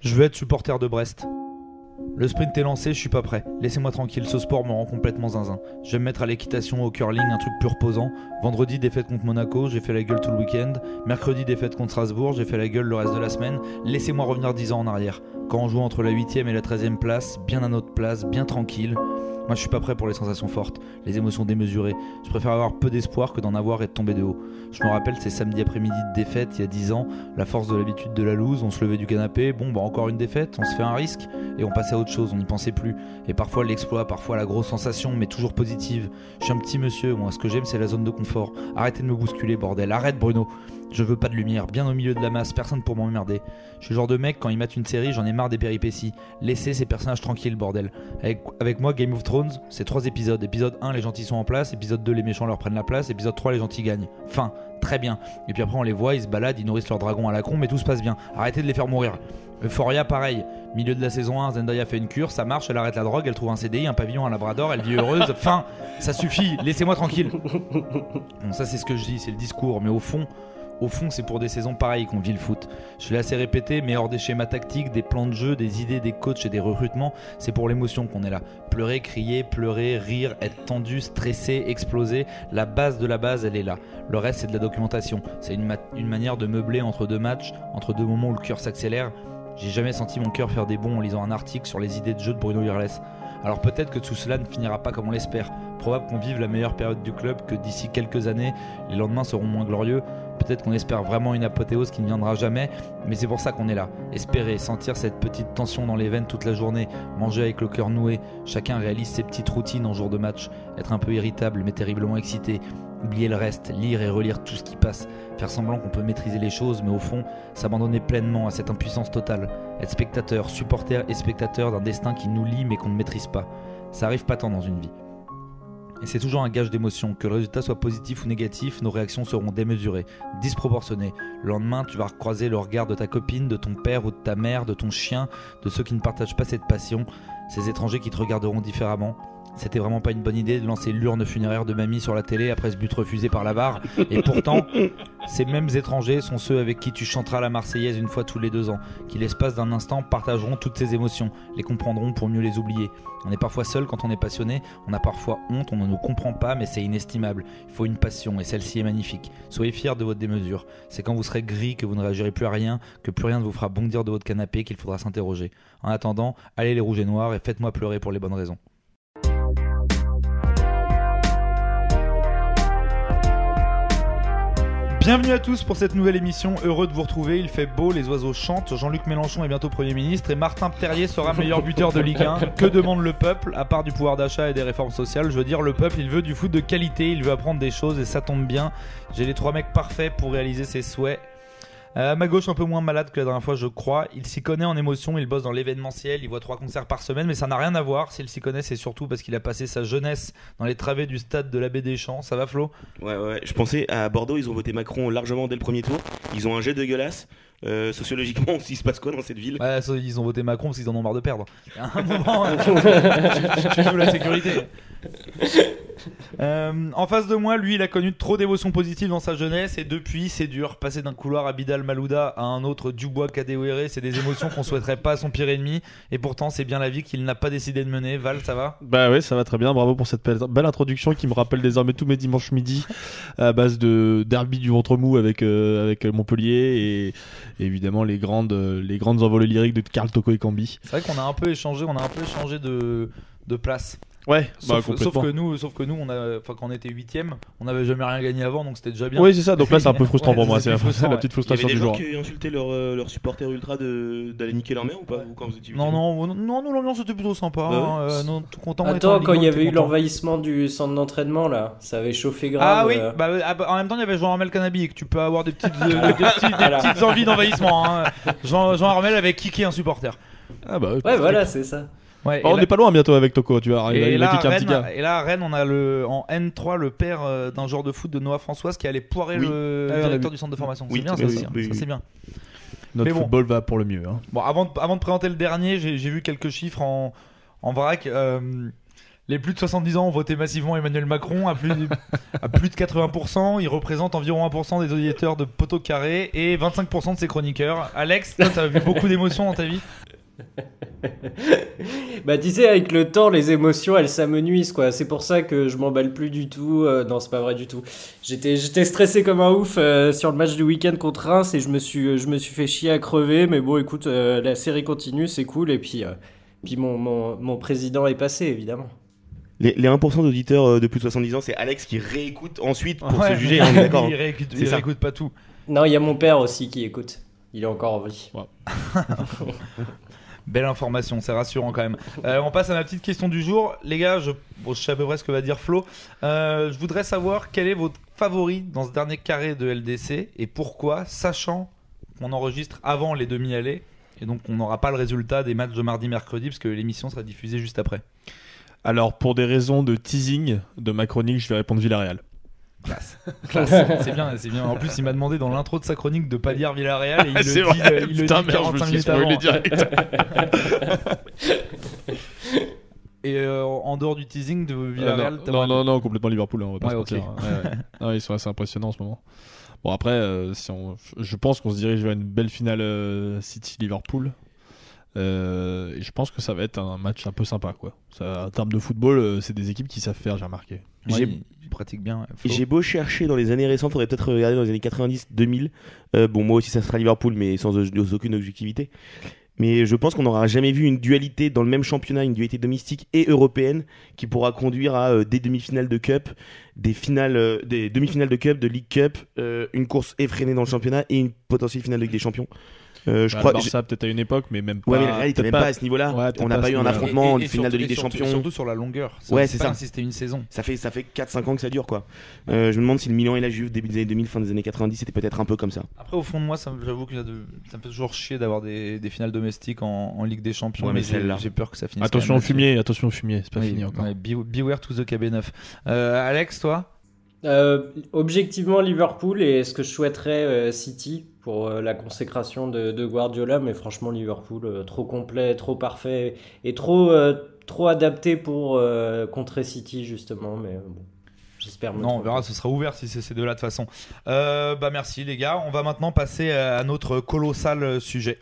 Je veux être supporter de Brest. Le sprint est lancé, je suis pas prêt. Laissez-moi tranquille, ce sport me rend complètement zinzin. Je vais me mettre à l'équitation, au curling, un truc plus reposant. Vendredi, défaite contre Monaco, j'ai fait la gueule tout le week-end. Mercredi, défaite contre Strasbourg, j'ai fait la gueule le reste de la semaine. Laissez-moi revenir 10 ans en arrière. Quand on joue entre la 8ème et la 13ème place, bien à notre place, bien tranquille. Moi, je suis pas prêt pour les sensations fortes, les émotions démesurées. Je préfère avoir peu d'espoir que d'en avoir et de tomber de haut. Je me rappelle ces samedis après-midi de défaite il y a 10 ans, la force de l'habitude de la loose, on se levait du canapé, bon bah encore une défaite, on se fait un risque et on passait à autre chose, on n'y pensait plus. Et parfois l'exploit, parfois la grosse sensation, mais toujours positive. Je suis un petit monsieur, moi, ce que j'aime c'est la zone de confort. Arrêtez de me bousculer, bordel, arrête Bruno. Je veux pas de lumière, bien au milieu de la masse, personne pour m'emmerder. Je suis le genre de mec, quand ils mettent une série, j'en ai marre des péripéties. Laissez ces personnages tranquilles, bordel. Avec, avec moi, Game of Thrones, c'est trois épisodes. Épisode 1, les gentils sont en place. Épisode 2, les méchants leur prennent la place. Épisode 3, les gentils gagnent. Fin, très bien. Et puis après, on les voit, ils se baladent, ils nourrissent leur dragon à la con, mais tout se passe bien. Arrêtez de les faire mourir. Euphoria, pareil. Milieu de la saison 1, Zendaya fait une cure, ça marche, elle arrête la drogue, elle trouve un CDI, un pavillon, un labrador, elle vit heureuse. Fin, ça suffit, laissez-moi tranquille. Bon, ça c'est ce que je dis, c'est le discours, mais au fond, au fond, c'est pour des saisons pareilles qu'on vit le foot. Je l'ai assez répété, mais hors des schémas tactiques, des plans de jeu, des idées des coachs et des recrutements, c'est pour l'émotion qu'on est là. Pleurer, crier, pleurer, rire, être tendu, stressé, exploser, la base de la base, elle est là. Le reste, c'est de la documentation. C'est une, manière de meubler entre deux matchs, entre deux moments où le cœur s'accélère. J'ai jamais senti mon cœur faire des bons en lisant un article sur les idées de jeu de Bruno Irles. Alors peut-être que tout cela ne finira pas comme on l'espère. Probable qu'on vive la meilleure période du club, que d'ici quelques années, les lendemains seront moins glorieux. Peut-être qu'on espère vraiment une apothéose qui ne viendra jamais, mais c'est pour ça qu'on est là. Espérer, sentir cette petite tension dans les veines toute la journée, manger avec le cœur noué, chacun réalise ses petites routines en jour de match, être un peu irritable mais terriblement excité, oublier le reste, lire et relire tout ce qui passe, faire semblant qu'on peut maîtriser les choses, mais au fond, s'abandonner pleinement à cette impuissance totale, être spectateur, supporter et spectateur d'un destin qui nous lie mais qu'on ne maîtrise pas. Ça arrive pas tant dans une vie. Et c'est toujours un gage d'émotion. Que le résultat soit positif ou négatif, nos réactions seront démesurées, disproportionnées. Le lendemain, tu vas recroiser le regard de ta copine, de ton père ou de ta mère, de ton chien, de ceux qui ne partagent pas cette passion, ces étrangers qui te regarderont différemment. C'était vraiment pas une bonne idée de lancer l'urne funéraire de mamie sur la télé après ce but refusé par la barre. Et pourtant, ces mêmes étrangers sont ceux avec qui tu chanteras la Marseillaise une fois tous les deux ans, qui l'espace d'un instant partageront toutes ces émotions, les comprendront pour mieux les oublier. On est parfois seul quand on est passionné, on a parfois honte, on ne nous comprend pas, mais c'est inestimable. Il faut une passion et celle-ci est magnifique. Soyez fiers de votre démesure. C'est quand vous serez gris que vous ne réagirez plus à rien, que plus rien ne vous fera bondir de votre canapé qu'il faudra s'interroger. En attendant, allez les rouges et noirs et faites-moi pleurer pour les bonnes raisons. Bienvenue à tous pour cette nouvelle émission. Heureux de vous retrouver. Il fait beau, les oiseaux chantent. Jean-Luc Mélenchon est bientôt Premier ministre et Martin Terrier sera meilleur buteur de Ligue 1. Que demande le peuple À part du pouvoir d'achat et des réformes sociales, je veux dire, le peuple, il veut du foot de qualité, il veut apprendre des choses et ça tombe bien. J'ai les trois mecs parfaits pour réaliser ses souhaits. Euh, à ma gauche, un peu moins malade que la dernière fois, je crois. Il s'y connaît en émotion, il bosse dans l'événementiel, il voit trois concerts par semaine, mais ça n'a rien à voir. S'il s'y connaît, c'est surtout parce qu'il a passé sa jeunesse dans les travées du stade de l'abbé des Champs. Ça va, Flo? Ouais, ouais. Je pensais à Bordeaux, ils ont voté Macron largement dès le premier tour. Ils ont un jet dégueulasse. Euh, sociologiquement, il se passe quoi dans cette ville? Ouais, ils ont voté Macron parce qu'ils en ont marre de perdre. Il y a un moment, tu, tu- tu joues la sécurité. Euh, en face de moi, lui, il a connu trop d'émotions positives dans sa jeunesse et depuis, c'est dur. Passer d'un couloir à Bidal Malouda à un autre Dubois Kadewere, c'est des émotions qu'on souhaiterait pas à son pire ennemi. Et pourtant, c'est bien la vie qu'il n'a pas décidé de mener. Val, ça va? Bah ouais, ça va très bien. Bravo pour cette belle, introduction qui me rappelle désormais tous mes dimanches midi à base de derby du ventre mou avec euh, avec Montpellier et, et évidemment les grandes les grandes envolées lyriques de Karl Toko et Cambi. C'est vrai qu'on a un peu échangé, on a un peu échangé de, de place. Ouais, bah, Sauf, complètement. sauf que nous, sauf que nous, on a, enfin, quand on était huitième, on n'avait jamais rien gagné avant, donc c'était déjà bien. Oui, c'est ça. Donc là, c'est un peu frustrant Ouais, pour moi. c'est la, plus frustrant, la ouais. petite Il y avait frustration des du gens qui insultaient leurs euh, leurs supporters ultra de- d'aller niquer leur mère ou pas Vous, quand vous étiez Non, non, non, non, l'ambiance était plutôt sympa. Bah ouais. hein, euh, non, tout content. Attends, quand il y avait eu l'envahissement du centre d'entraînement là, ça avait chauffé grave. Ah oui, euh. bah, euh, ah, bah, en même temps, il y avait Jean Armel Canabi, que tu peux avoir des petites, euh, des, petites, des Voilà. petites envies d'envahissement. hein. Jean, Jean Armel avait kické un supporter. Ah bah, Ouais, voilà, c'est ça. Ouais, Bah, on là- n'est pas loin bientôt avec Toko. Tu vois, il a, et, il a là, petit Rennes, gars. et là, à Rennes, on a le, en N3 le père euh, d'un joueur de foot de Noah Françoise qui allait poirer Oui. le Ah, a directeur du centre de formation. Oui, c'est bien, oui, ça oui, aussi. oui, Ça, oui. c'est bien. Notre mais bon. football va pour le mieux. hein. Bon, avant de, avant de présenter le dernier, j'ai vu quelques chiffres en, en vrac. Euh, Les plus de 70 ans ont voté massivement Emmanuel Macron à plus, à plus de 80%. Il représente environ 1% des auditeurs de Poteau Carré et 25% de ses chroniqueurs. Alex, toi, t'as vu beaucoup d'émotions dans ta vie? bah tu sais avec le temps les émotions elles s'amenuisent quoi c'est pour ça que je m'emballe plus du tout euh, non c'est pas vrai du tout j'étais j'étais stressé comme un ouf euh, sur le match du week-end contre Reims et je me suis je me suis fait chier à crever mais bon écoute euh, la série continue c'est cool et puis puis mon, mon, mon président est passé évidemment les, les 1% d'auditeurs de plus de 70 ans, c'est Alex qui réécoute ensuite pour se juger. Hein, d'accord. il réécoute, il réécoute pas tout. Non, il y a mon père aussi qui écoute. Il est encore en vie. Wow. Belle information, c'est rassurant quand même. Euh, on passe à ma petite question du jour. Les gars, je, sais à peu près ce que va dire Flo. Euh, je voudrais savoir quel est votre favori dans ce dernier carré de LDC et pourquoi, sachant qu'on enregistre avant les demi-allées et donc on n'aura pas le résultat des matchs de mardi-mercredi parce que l'émission sera diffusée juste après. Alors, pour des raisons de teasing de ma chronique, je vais répondre Villarreal. Classe. C'est bien, c'est bien. En plus, il m'a demandé dans l'intro de sa chronique de pas dire Villarreal et il C'est le dit, euh, il le Putain, dit merde, 45 je me suis minutes avant. Et euh, en dehors du teasing de Villarreal, Euh, non, t'aimerais- non, non, complètement Liverpool, hein, on va pas Ouais, se ok. mentir. Ouais, ouais. Non, ils sont assez impressionnants en ce moment. Bon, après, euh, si on... je pense qu'on se dirige vers une belle finale euh, City-Liverpool. Euh, et je pense que ça va être un match un peu sympa, quoi. Ça, en termes de football, euh, c'est des équipes qui savent faire, j'ai remarqué. Pratique bien. J'ai beau chercher dans les années récentes, faudrait peut-être regarder dans les années 90-2000. Euh, bon, moi aussi, ça sera Liverpool, mais sans, sans aucune objectivité. Mais je pense qu'on n'aura jamais vu une dualité dans le même championnat, une dualité domestique et européenne, qui pourra conduire à euh, des demi-finales de Cup, des finales, euh, des demi-finales de Cup, de League Cup, une course effrénée dans le championnat et une potentielle finale de Ligue des Champions. Euh, je Bah, crois. Barça, peut-être à une époque, mais même pas. Ouais, mais la réalité, même pas à ce niveau-là. Ouais, on n'a pas eu un affrontement, Et- et une finale de Ligue des surtout- Champions. Surtout sur la longueur. Ouais, c'est ça. comme si c'était une saison. Ça fait, ça fait 4-5 ans que ça dure, quoi. Euh, je me demande si le Milan et la Juve, début des années 2000, fin des années 90, c'était peut-être un peu comme ça. Après, au fond de moi, ça j'avoue que ça me ça fait toujours chier d'avoir des, des finales domestiques en, en Ligue des Champions. Ouais, mais mais j'ai celle-là. j'ai peur que ça finisse. Attention au fumier, attention au fumier, c'est pas fini encore. beware to the KB9. Euh, Alex, toi? Euh, objectivement Liverpool et ce que je souhaiterais euh, City pour euh, la consécration de, de Guardiola mais franchement Liverpool euh, trop complet trop parfait et trop euh, trop adapté pour euh, contrer City justement mais bon j'espère Non, on verra, ce sera ouvert si c'est ces deux-là de toute façon. Euh, bah merci les gars. On va maintenant passer à notre colossal sujet.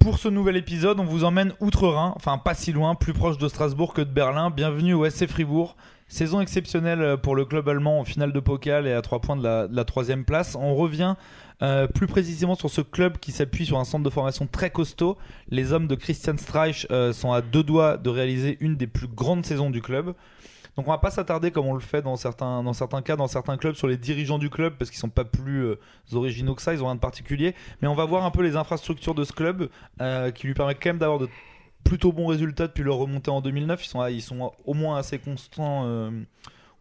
Pour ce nouvel épisode, on vous emmène outre-Rhin, enfin pas si loin, plus proche de Strasbourg que de Berlin. Bienvenue au SC Fribourg. Saison exceptionnelle pour le club allemand en finale de Pokal et à 3 points de la, de la troisième place. On revient euh, plus précisément sur ce club qui s'appuie sur un centre de formation très costaud. Les hommes de Christian Streich euh, sont à deux doigts de réaliser une des plus grandes saisons du club. Donc on va pas s'attarder comme on le fait dans certains, dans certains cas, dans certains clubs, sur les dirigeants du club parce qu'ils sont pas plus euh, originaux que ça, ils ont rien de particulier. Mais on va voir un peu les infrastructures de ce club euh, qui lui permettent quand même d'avoir de plutôt bons résultats depuis leur remontée en 2009. Ils sont, ils sont au moins assez constants, euh,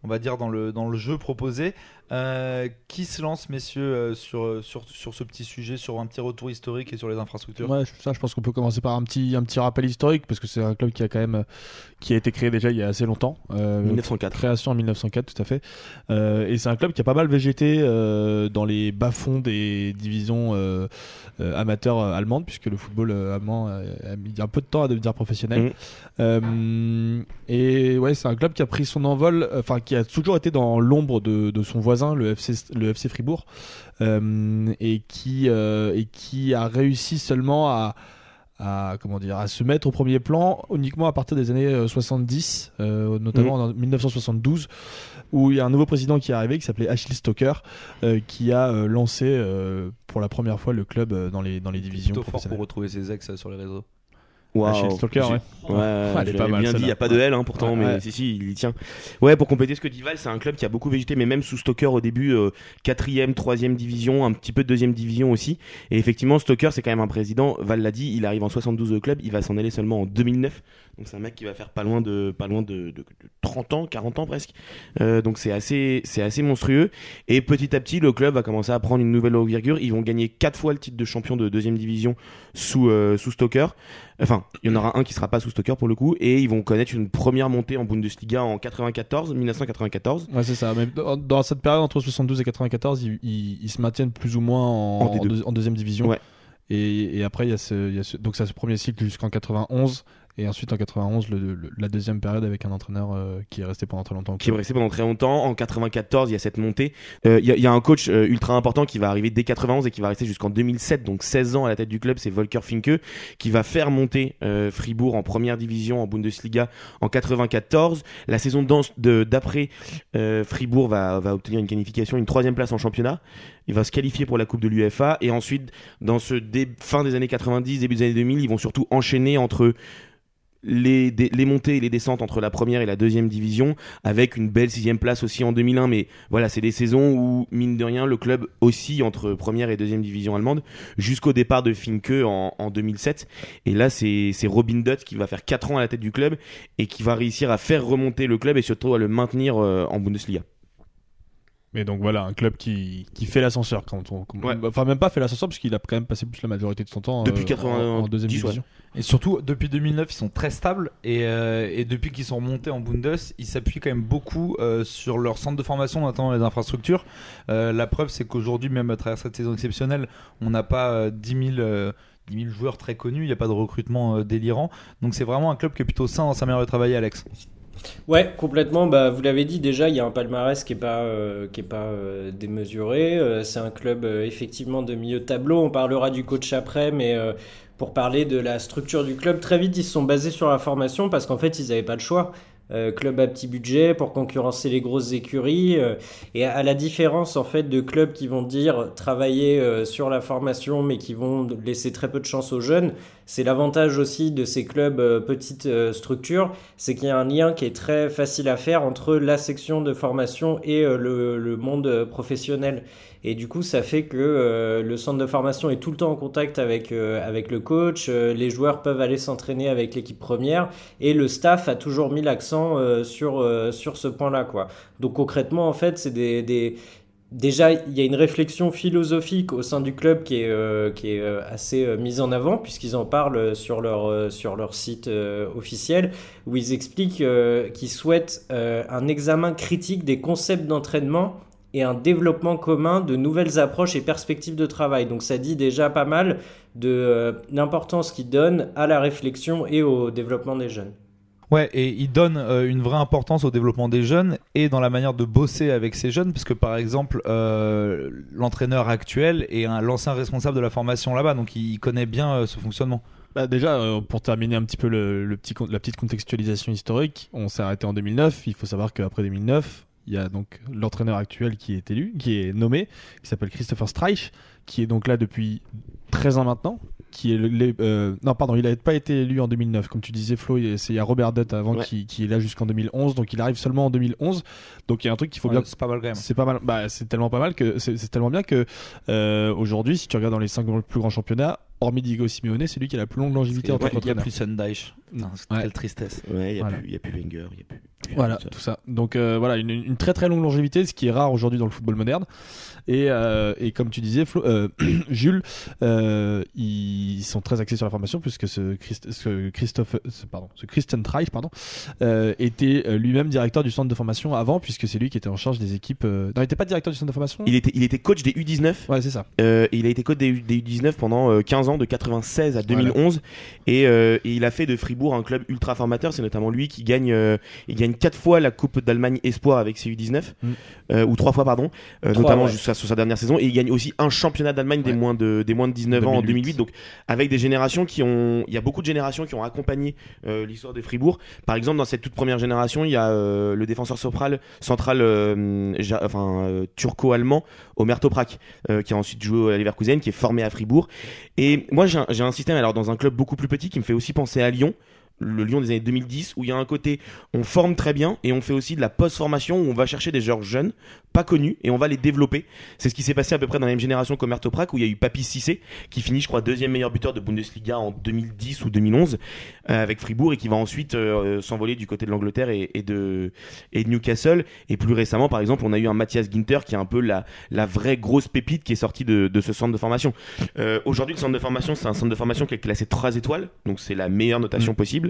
on va dire, dans le, dans le jeu proposé. Euh, qui se lance, messieurs, euh, sur, sur, sur ce petit sujet, sur un petit retour historique et sur les infrastructures? Ouais, ça, je pense qu'on peut commencer par un petit, un petit rappel historique parce que c'est un club qui a quand même, qui a été créé déjà il y a assez longtemps. Euh, 1904. Création en 1904, tout à fait. Euh, et c'est un club qui a pas mal végété euh, dans les bas-fonds des divisions euh, euh, amateurs euh, allemandes, puisque le football euh, allemand a, a mis un peu de temps à devenir professionnel. Mhm. Euh, et ouais, c'est un club qui a pris son envol, euh, enfin qui a toujours été dans l'ombre de, de son voisin, le FC, le FC Fribourg, euh, et qui euh, et qui a réussi seulement à à comment dire à se mettre au premier plan uniquement à partir des années euh, 70 euh, notamment en 1972 où il y a un nouveau président qui est arrivé qui s'appelait Achille Stoker euh, qui a euh, lancé pour la première fois le club dans les dans les divisions Plutôt fort pour retrouver ses ex sur les réseaux. Achille Stoker J'ai- ouais. Ouais, Elle est je pas mal, bien dit, il n'y a pas de L hein, pourtant, Ouais, mais ouais. si, si, il y tient. Ouais, pour compléter ce que dit Val, c'est un club qui a beaucoup végété, mais même sous Stoker au début, euh, quatrième, troisième division, un petit peu de deuxième division aussi. Et effectivement, Stoker, c'est quand même un président, Val l'a dit, il arrive en 72 au club, il va s'en aller seulement en 2009. Donc c'est un mec qui va faire pas loin de, pas loin de, de- de 30 ans, 40 ans presque. Euh, donc c'est assez, c'est assez monstrueux. Et petit à petit, le club va commencer à prendre une nouvelle envergure. Ils vont gagner quatre fois le titre de champion de deuxième division sous, euh, sous Stoker. Enfin, enfin, il y en aura un qui sera pas sous Stoker pour le coup, et ils vont connaître une première montée en Bundesliga en 94, 1994. Ouais, c'est ça. Mais dans, dans cette période entre 72 et 94, ils, ils- ils se maintiennent plus ou moins en, En D2. en deux- en deuxième division. Ouais. Et, et après, il y a ce, il y a ce- donc ça, ce premier cycle jusqu'en 91. Et ensuite, en 91, le- le- la deuxième période avec un entraîneur euh, qui est resté pendant très longtemps. qui est resté pendant très longtemps. En 94, il y a cette montée. Euh, Il y, a- il y a un coach euh, ultra important qui va arriver dès 91 et qui va rester jusqu'en 2007, donc 16 ans à la tête du club, c'est Volker Finke, qui va faire monter Fribourg en première division en Bundesliga en 94. La saison d'après, Fribourg va, va obtenir une qualification, une troisième place en championnat. Il va se qualifier pour la Coupe de l'UFA et ensuite, dans ce fin des années 90, début des années 2000, ils vont surtout enchaîner entre les, montées et les descentes entre la première et la deuxième division, avec une belle sixième place aussi en 2001. Mais voilà, c'est des saisons où, mine de rien, le club oscille entre première et deuxième division allemande, jusqu'au départ de Finke en, en 2007. Et là, c'est c'est Robin Dutt qui va faire 4 ans à la tête du club et qui va réussir à faire remonter le club et surtout à le maintenir euh, en Bundesliga. Mais donc voilà, un club qui, qui fait l'ascenseur quand on. Ouais. Enfin, même pas fait l'ascenseur, parce qu'il a quand même passé plus la majorité de son temps Depuis euh, 90, en, en deuxième ouais. division. Et surtout, depuis 2009, ils sont très stables. Et, euh, et depuis qu'ils sont remontés en Bundes, ils s'appuient quand même beaucoup euh, sur leur centre de formation, notamment les infrastructures. Euh, la preuve, c'est qu'aujourd'hui, même à travers cette saison exceptionnelle, on n'a pas euh, 10 000. euh, 10 000 joueurs très connus, il n'y a pas de recrutement euh, délirant. Donc c'est vraiment un club qui est plutôt sain dans sa manière de travailler, Alex. Ouais, complètement. Bah, vous l'avez dit déjà, il y a un palmarès qui est pas euh, qui est pas euh, démesuré. Euh, c'est un club effectivement de milieu de tableau. On parlera du coach après, mais pour parler de la structure du club, très vite ils se sont basés sur la formation parce qu'en fait ils n'avaient pas le choix. Club à petit budget pour concurrencer les grosses écuries et à la différence en fait de clubs qui vont dire travailler sur la formation mais qui vont laisser très peu de chance aux jeunes c'est l'avantage aussi de ces clubs euh, petites euh, structures c'est qu'il y a un lien qui est très facile à faire entre la section de formation et euh, le, monde professionnel. Et du coup, ça fait que le centre de formation est tout le temps en contact avec, le coach, les joueurs peuvent aller s'entraîner avec l'équipe première, et le staff a toujours mis l'accent sur, ce point-là. Donc concrètement, en fait, c'est des Déjà, il y a une réflexion philosophique au sein du club qui est, euh, euh, assez euh, mise en avant, puisqu'ils en parlent sur leur, sur leur site officiel, où ils expliquent qu'ils souhaitent un examen critique des concepts d'entraînement et un développement commun de nouvelles approches et perspectives de travail. Donc ça dit déjà pas mal de l'importance qu'ils donnent à la réflexion et au développement des jeunes. Ouais, et il donne euh, une vraie importance au développement des jeunes et dans la manière de bosser avec ces jeunes, parce que par exemple, euh, l'entraîneur actuel est un- l'ancien responsable de la formation là-bas, donc il, connaît bien euh, ce fonctionnement. Bah déjà, pour terminer un petit peu le, petit, la petite contextualisation historique, on s'est arrêté en 2009. Il faut savoir qu'après 2009, il y a donc l'entraîneur actuel qui est élu, qui est nommé, qui s'appelle Christopher Streich, qui est donc là depuis 13 ans maintenant. Qui est le- les- euh, non, pardon, il n'a pas été élu en 2009. Comme tu disais, Flo, il c'est- il y a Robert Dutt avant Ouais. qui, qui est là jusqu'en 2011. Donc il arrive seulement en 2011. Donc il y a un truc qu'il faut bien c'est pas mal quand même. c'est pas mal. Bah, c'est tellement pas mal que c'est c'est tellement bien que euh, aujourd'hui, si tu regardes dans les 5 plus grands championnats, hormis Diego Simeone, c'est lui qui a la plus longue longévité en tant Ouais, il n'y a qu'entraîneur. plus c'est Ouais. Quelle tristesse. Ouais, il n'y a, Voilà. plus- y a plus Wenger, il n'y a plus. y a Voilà, plus ça. tout ça. Donc euh, voilà, une, une très très longue longévité, ce qui est rare aujourd'hui dans le football moderne. Et, euh, et comme tu disais, Flo- euh, Jules, euh, ils sont très axés sur la formation puisque ce, Christ- ce Christophe, ce- pardon, ce Christian Treich, pardon, euh, était lui-même directeur du centre de formation avant, puisque c'est lui qui était en charge des équipes. euh, Non, il n'était pas directeur du centre de formation? Il était, il était coach des U19 Ouais, c'est ça. Euh, et il a été coach des, U- des U19 pendant euh, 15 ans, de 96 à 2011. Et, euh, et il a fait de Fribourg un club ultra formateur. C'est notamment lui qui gagne, euh, il gagne quatre fois la Coupe d'Allemagne Espoir avec ses U19, Mm. euh, ou trois fois pardon, euh, notamment ouais. jusqu'à sur sa dernière saison. Et il gagne aussi un championnat d'Allemagne des moins de des moins de 19 ans en 2008. 2008. Donc avec des générations qui ont, il y a beaucoup de générations qui ont accompagné l'histoire de Fribourg. Par exemple, dans cette toute première génération, il y a le défenseur central, central ja- enfin turco-allemand, Omer Toprak, euh, qui a ensuite joué à Leverkusen, qui est formé à Fribourg. Et moi, j'ai un, système alors dans un club beaucoup plus petit qui me fait aussi penser à Lyon. Le Lyon des années 2010 où il y a un côté on forme très bien et on fait aussi de la post-formation où on va chercher des joueurs jeunes, pas connus et on va les développer. C'est ce qui s'est passé à peu près dans la même génération qu'au Mertoprac où il y a eu Papi Cissé qui finit je crois deuxième meilleur buteur de Bundesliga en 2010 ou 2011 euh, avec Fribourg et qui va ensuite euh, s'envoler du côté de l'Angleterre et, et, de, et de Newcastle et plus récemment par exemple on a eu un Mathias Ginter qui est un peu la, la vraie grosse pépite qui est sortie de, de ce centre de formation. Euh, Aujourd'hui le centre de formation c'est un centre de formation qui est classé 3 étoiles donc c'est la meilleure notation possible.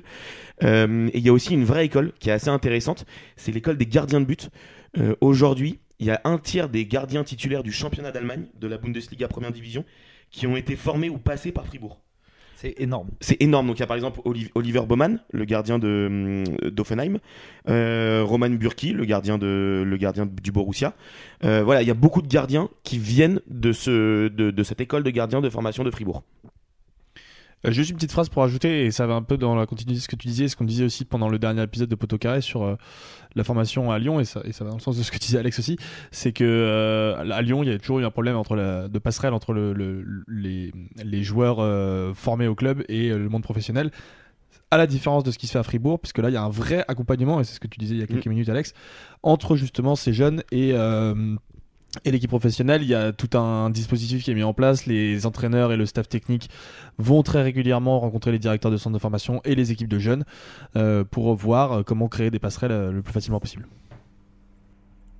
Euh, et il y a aussi une vraie école qui est assez intéressante, c'est l'école des gardiens de but. Euh, Aujourd'hui, il y a un tiers des gardiens titulaires du championnat d'Allemagne, de la Bundesliga première division, qui ont été formés ou passés par Fribourg. C'est énorme. C'est énorme. Donc il y a par exemple Oli- Oliver Baumann, le gardien de hum, d'Offenheim, euh, Roman Burki, le gardien de le gardien du Borussia. Euh, voilà, il y a beaucoup de gardiens qui viennent de ce de, de cette école de gardiens de formation de Fribourg. Euh, juste une petite phrase pour ajouter, et ça va un peu dans la continuité de ce que tu disais, ce qu'on disait aussi pendant le dernier épisode de Poteau Carré sur euh, la formation à Lyon, et ça, et ça va dans le sens de ce que disait Alex aussi, c'est que euh, à Lyon, il y a toujours eu un problème entre la, de passerelle entre le, le- les, les joueurs formés au club et le monde professionnel. À la différence de ce qui se fait à Fribourg, puisque là, il y a un vrai accompagnement, et c'est ce que tu disais il y a quelques minutes, Alex, entre justement ces jeunes et, euh, et l'équipe professionnelle. Il y a tout un dispositif qui est mis en place. Les entraîneurs et le staff technique vont très régulièrement rencontrer les directeurs de centres de formation et les équipes de jeunes euh, pour voir euh, comment créer des passerelles euh, le plus facilement possible.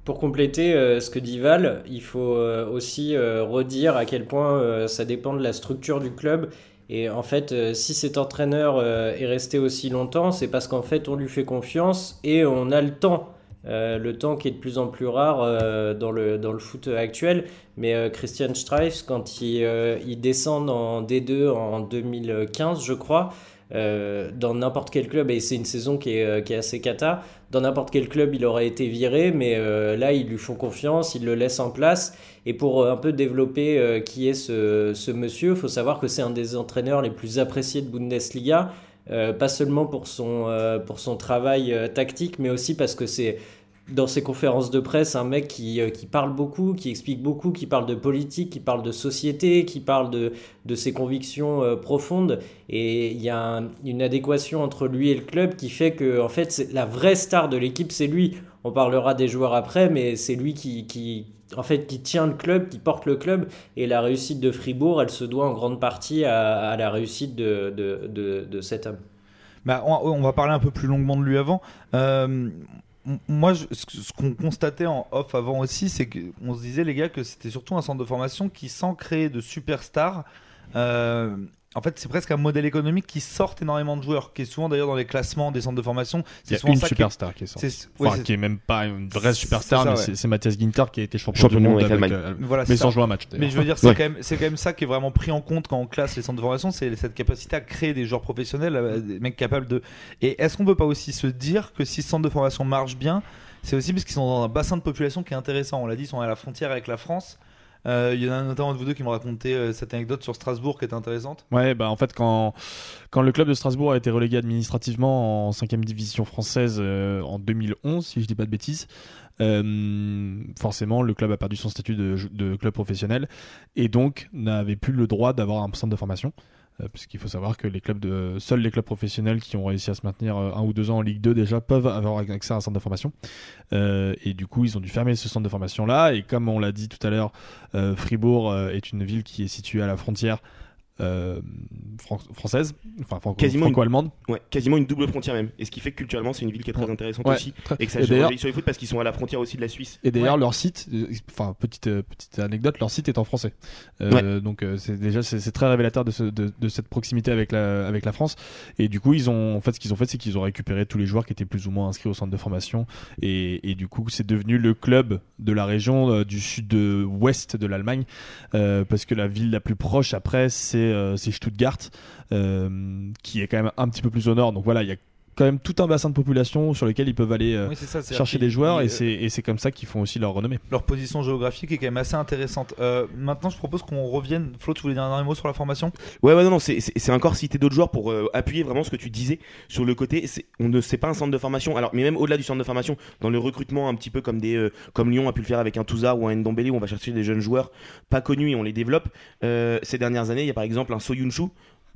Pour compléter ce que dit Val, il faut aussi redire à quel point ça dépend de la structure du club. Et en fait, si cet entraîneur est resté aussi longtemps, c'est parce qu'en fait, on lui fait confiance et on a le temps. Euh, le temps qui est de plus en plus rare euh, dans, le, dans le foot actuel. Mais euh, Christian Streif, quand il, il descend en D2 en 2015, je crois, dans n'importe quel club, et c'est une saison qui est, qui est assez cata, dans n'importe quel club il aurait été viré, mais là ils lui font confiance, ils le laissent en place. Et pour un peu développer qui est ce, ce monsieur, il faut savoir que c'est un des entraîneurs les plus appréciés de Bundesliga. Euh, pas seulement pour son, euh, pour son travail euh, tactique, mais aussi parce que c'est dans ses conférences de presse un mec qui, euh, qui parle beaucoup, qui explique beaucoup, qui parle de politique, qui parle de société, qui parle de, de ses convictions euh, profondes. Et il y a un- une adéquation entre lui et le club qui fait que en fait, la vraie star de l'équipe, c'est lui. On parlera des joueurs après, mais c'est lui qui, qui, en fait, qui tient le club, qui porte le club. Et la réussite de Fribourg, elle se doit en grande partie à, la réussite de, de, de, cet homme. Bah, on, va parler un peu plus longuement de lui avant. Euh, moi, ce qu'on constatait en off avant aussi, c'est qu'on se disait, les gars, que c'était surtout un centre de formation qui, sans créer de superstars, euh, en fait, c'est presque un modèle économique qui sort énormément de joueurs, qui est souvent d'ailleurs dans les classements des centres de formation. A souvent une ça qui est- superstar qui est c'est- Enfin, c'est- qui est même pas une vraie C'est- superstar, c'est ça, mais ouais. c'est- c'est Mathias Ginter qui a été champion, Champion du monde avec avec, euh, Voilà, c'est mais ça. sans jouer un match. Mais je veux dire, c'est Ouais. quand, même- c'est quand même ça qui est vraiment pris en compte quand on classe les centres de formation, c'est cette capacité à créer des joueurs professionnels, euh, des mecs capables de. Et est-ce qu'on peut pas aussi se dire que si ce centre de formation marche bien, c'est aussi parce qu'ils sont dans un bassin de population qui est intéressant. On l'a dit, ils sont à la frontière avec la France. Euh, Il y en a notamment de vous deux qui m'ont raconté euh, cette anecdote sur Strasbourg qui est intéressante. Ouais, bah en fait, quand, quand le club de Strasbourg a été relégué administrativement en 5 division française euh, en 2011, si je dis pas de bêtises, forcément, le club a perdu son statut de club professionnel et donc n'avait plus le droit d'avoir un centre de formation. Euh, Puisqu'il faut savoir que les clubs de, seuls les clubs professionnels qui ont réussi à se maintenir euh, un ou deux ans en Ligue 2 déjà peuvent avoir accès à un centre de formation. Euh, et du coup, ils ont dû fermer ce centre de formation là. Et comme on l'a dit tout à l'heure, Fribourg est une ville qui est située à la frontière euh, fran- française, enfin franco- Quasiment une- franco-allemande. Ouais, quasiment une double frontière même. Et ce qui fait que culturellement, c'est une ville qui est très intéressante Ouais, aussi. très- Et que ça d'ailleurs- sur les foot parce qu'ils sont à la frontière aussi de la Suisse. Et d'ailleurs, Ouais. leur site, euh, enfin petite euh, petite anecdote, leur site est en français. Euh, Donc c'est déjà c'est très révélateur de, ce- de, de cette proximité avec la avec la France. Et du coup, ils ont en fait ce qu'ils ont fait, c'est qu'ils ont récupéré tous les joueurs qui étaient plus ou moins inscrits au centre de formation. Et, et du coup, c'est devenu le club de la région euh, du sud-ouest de l'Allemagne, parce que la ville la plus proche après, c'est c'est Stuttgart, euh, qui est quand même un petit peu plus au nord. Donc voilà, il y a quand même tout un bassin de population sur lequel ils peuvent aller euh, Oui, ça. chercher des joueurs et c'est et c'est comme ça qu'ils font aussi leur renommée. leur position géographique est quand même assez intéressante. Euh, maintenant, je propose qu'on revienne. Flo, tu voulais dire un dernier mot sur la formation? Ouais, ouais, non, non, c'est- encore citer d'autres joueurs pour euh, appuyer vraiment ce que tu disais sur le côté. c'est- On ne sait pas un centre de formation. Alors, mais même au-delà du centre de formation, dans le recrutement, un petit peu comme des, euh, comme Lyon a pu le faire avec un Touzard ou un Ndombele, où on va chercher des jeunes joueurs pas connus et on les développe. Euh, ces dernières années, il y a par exemple un Soyunchu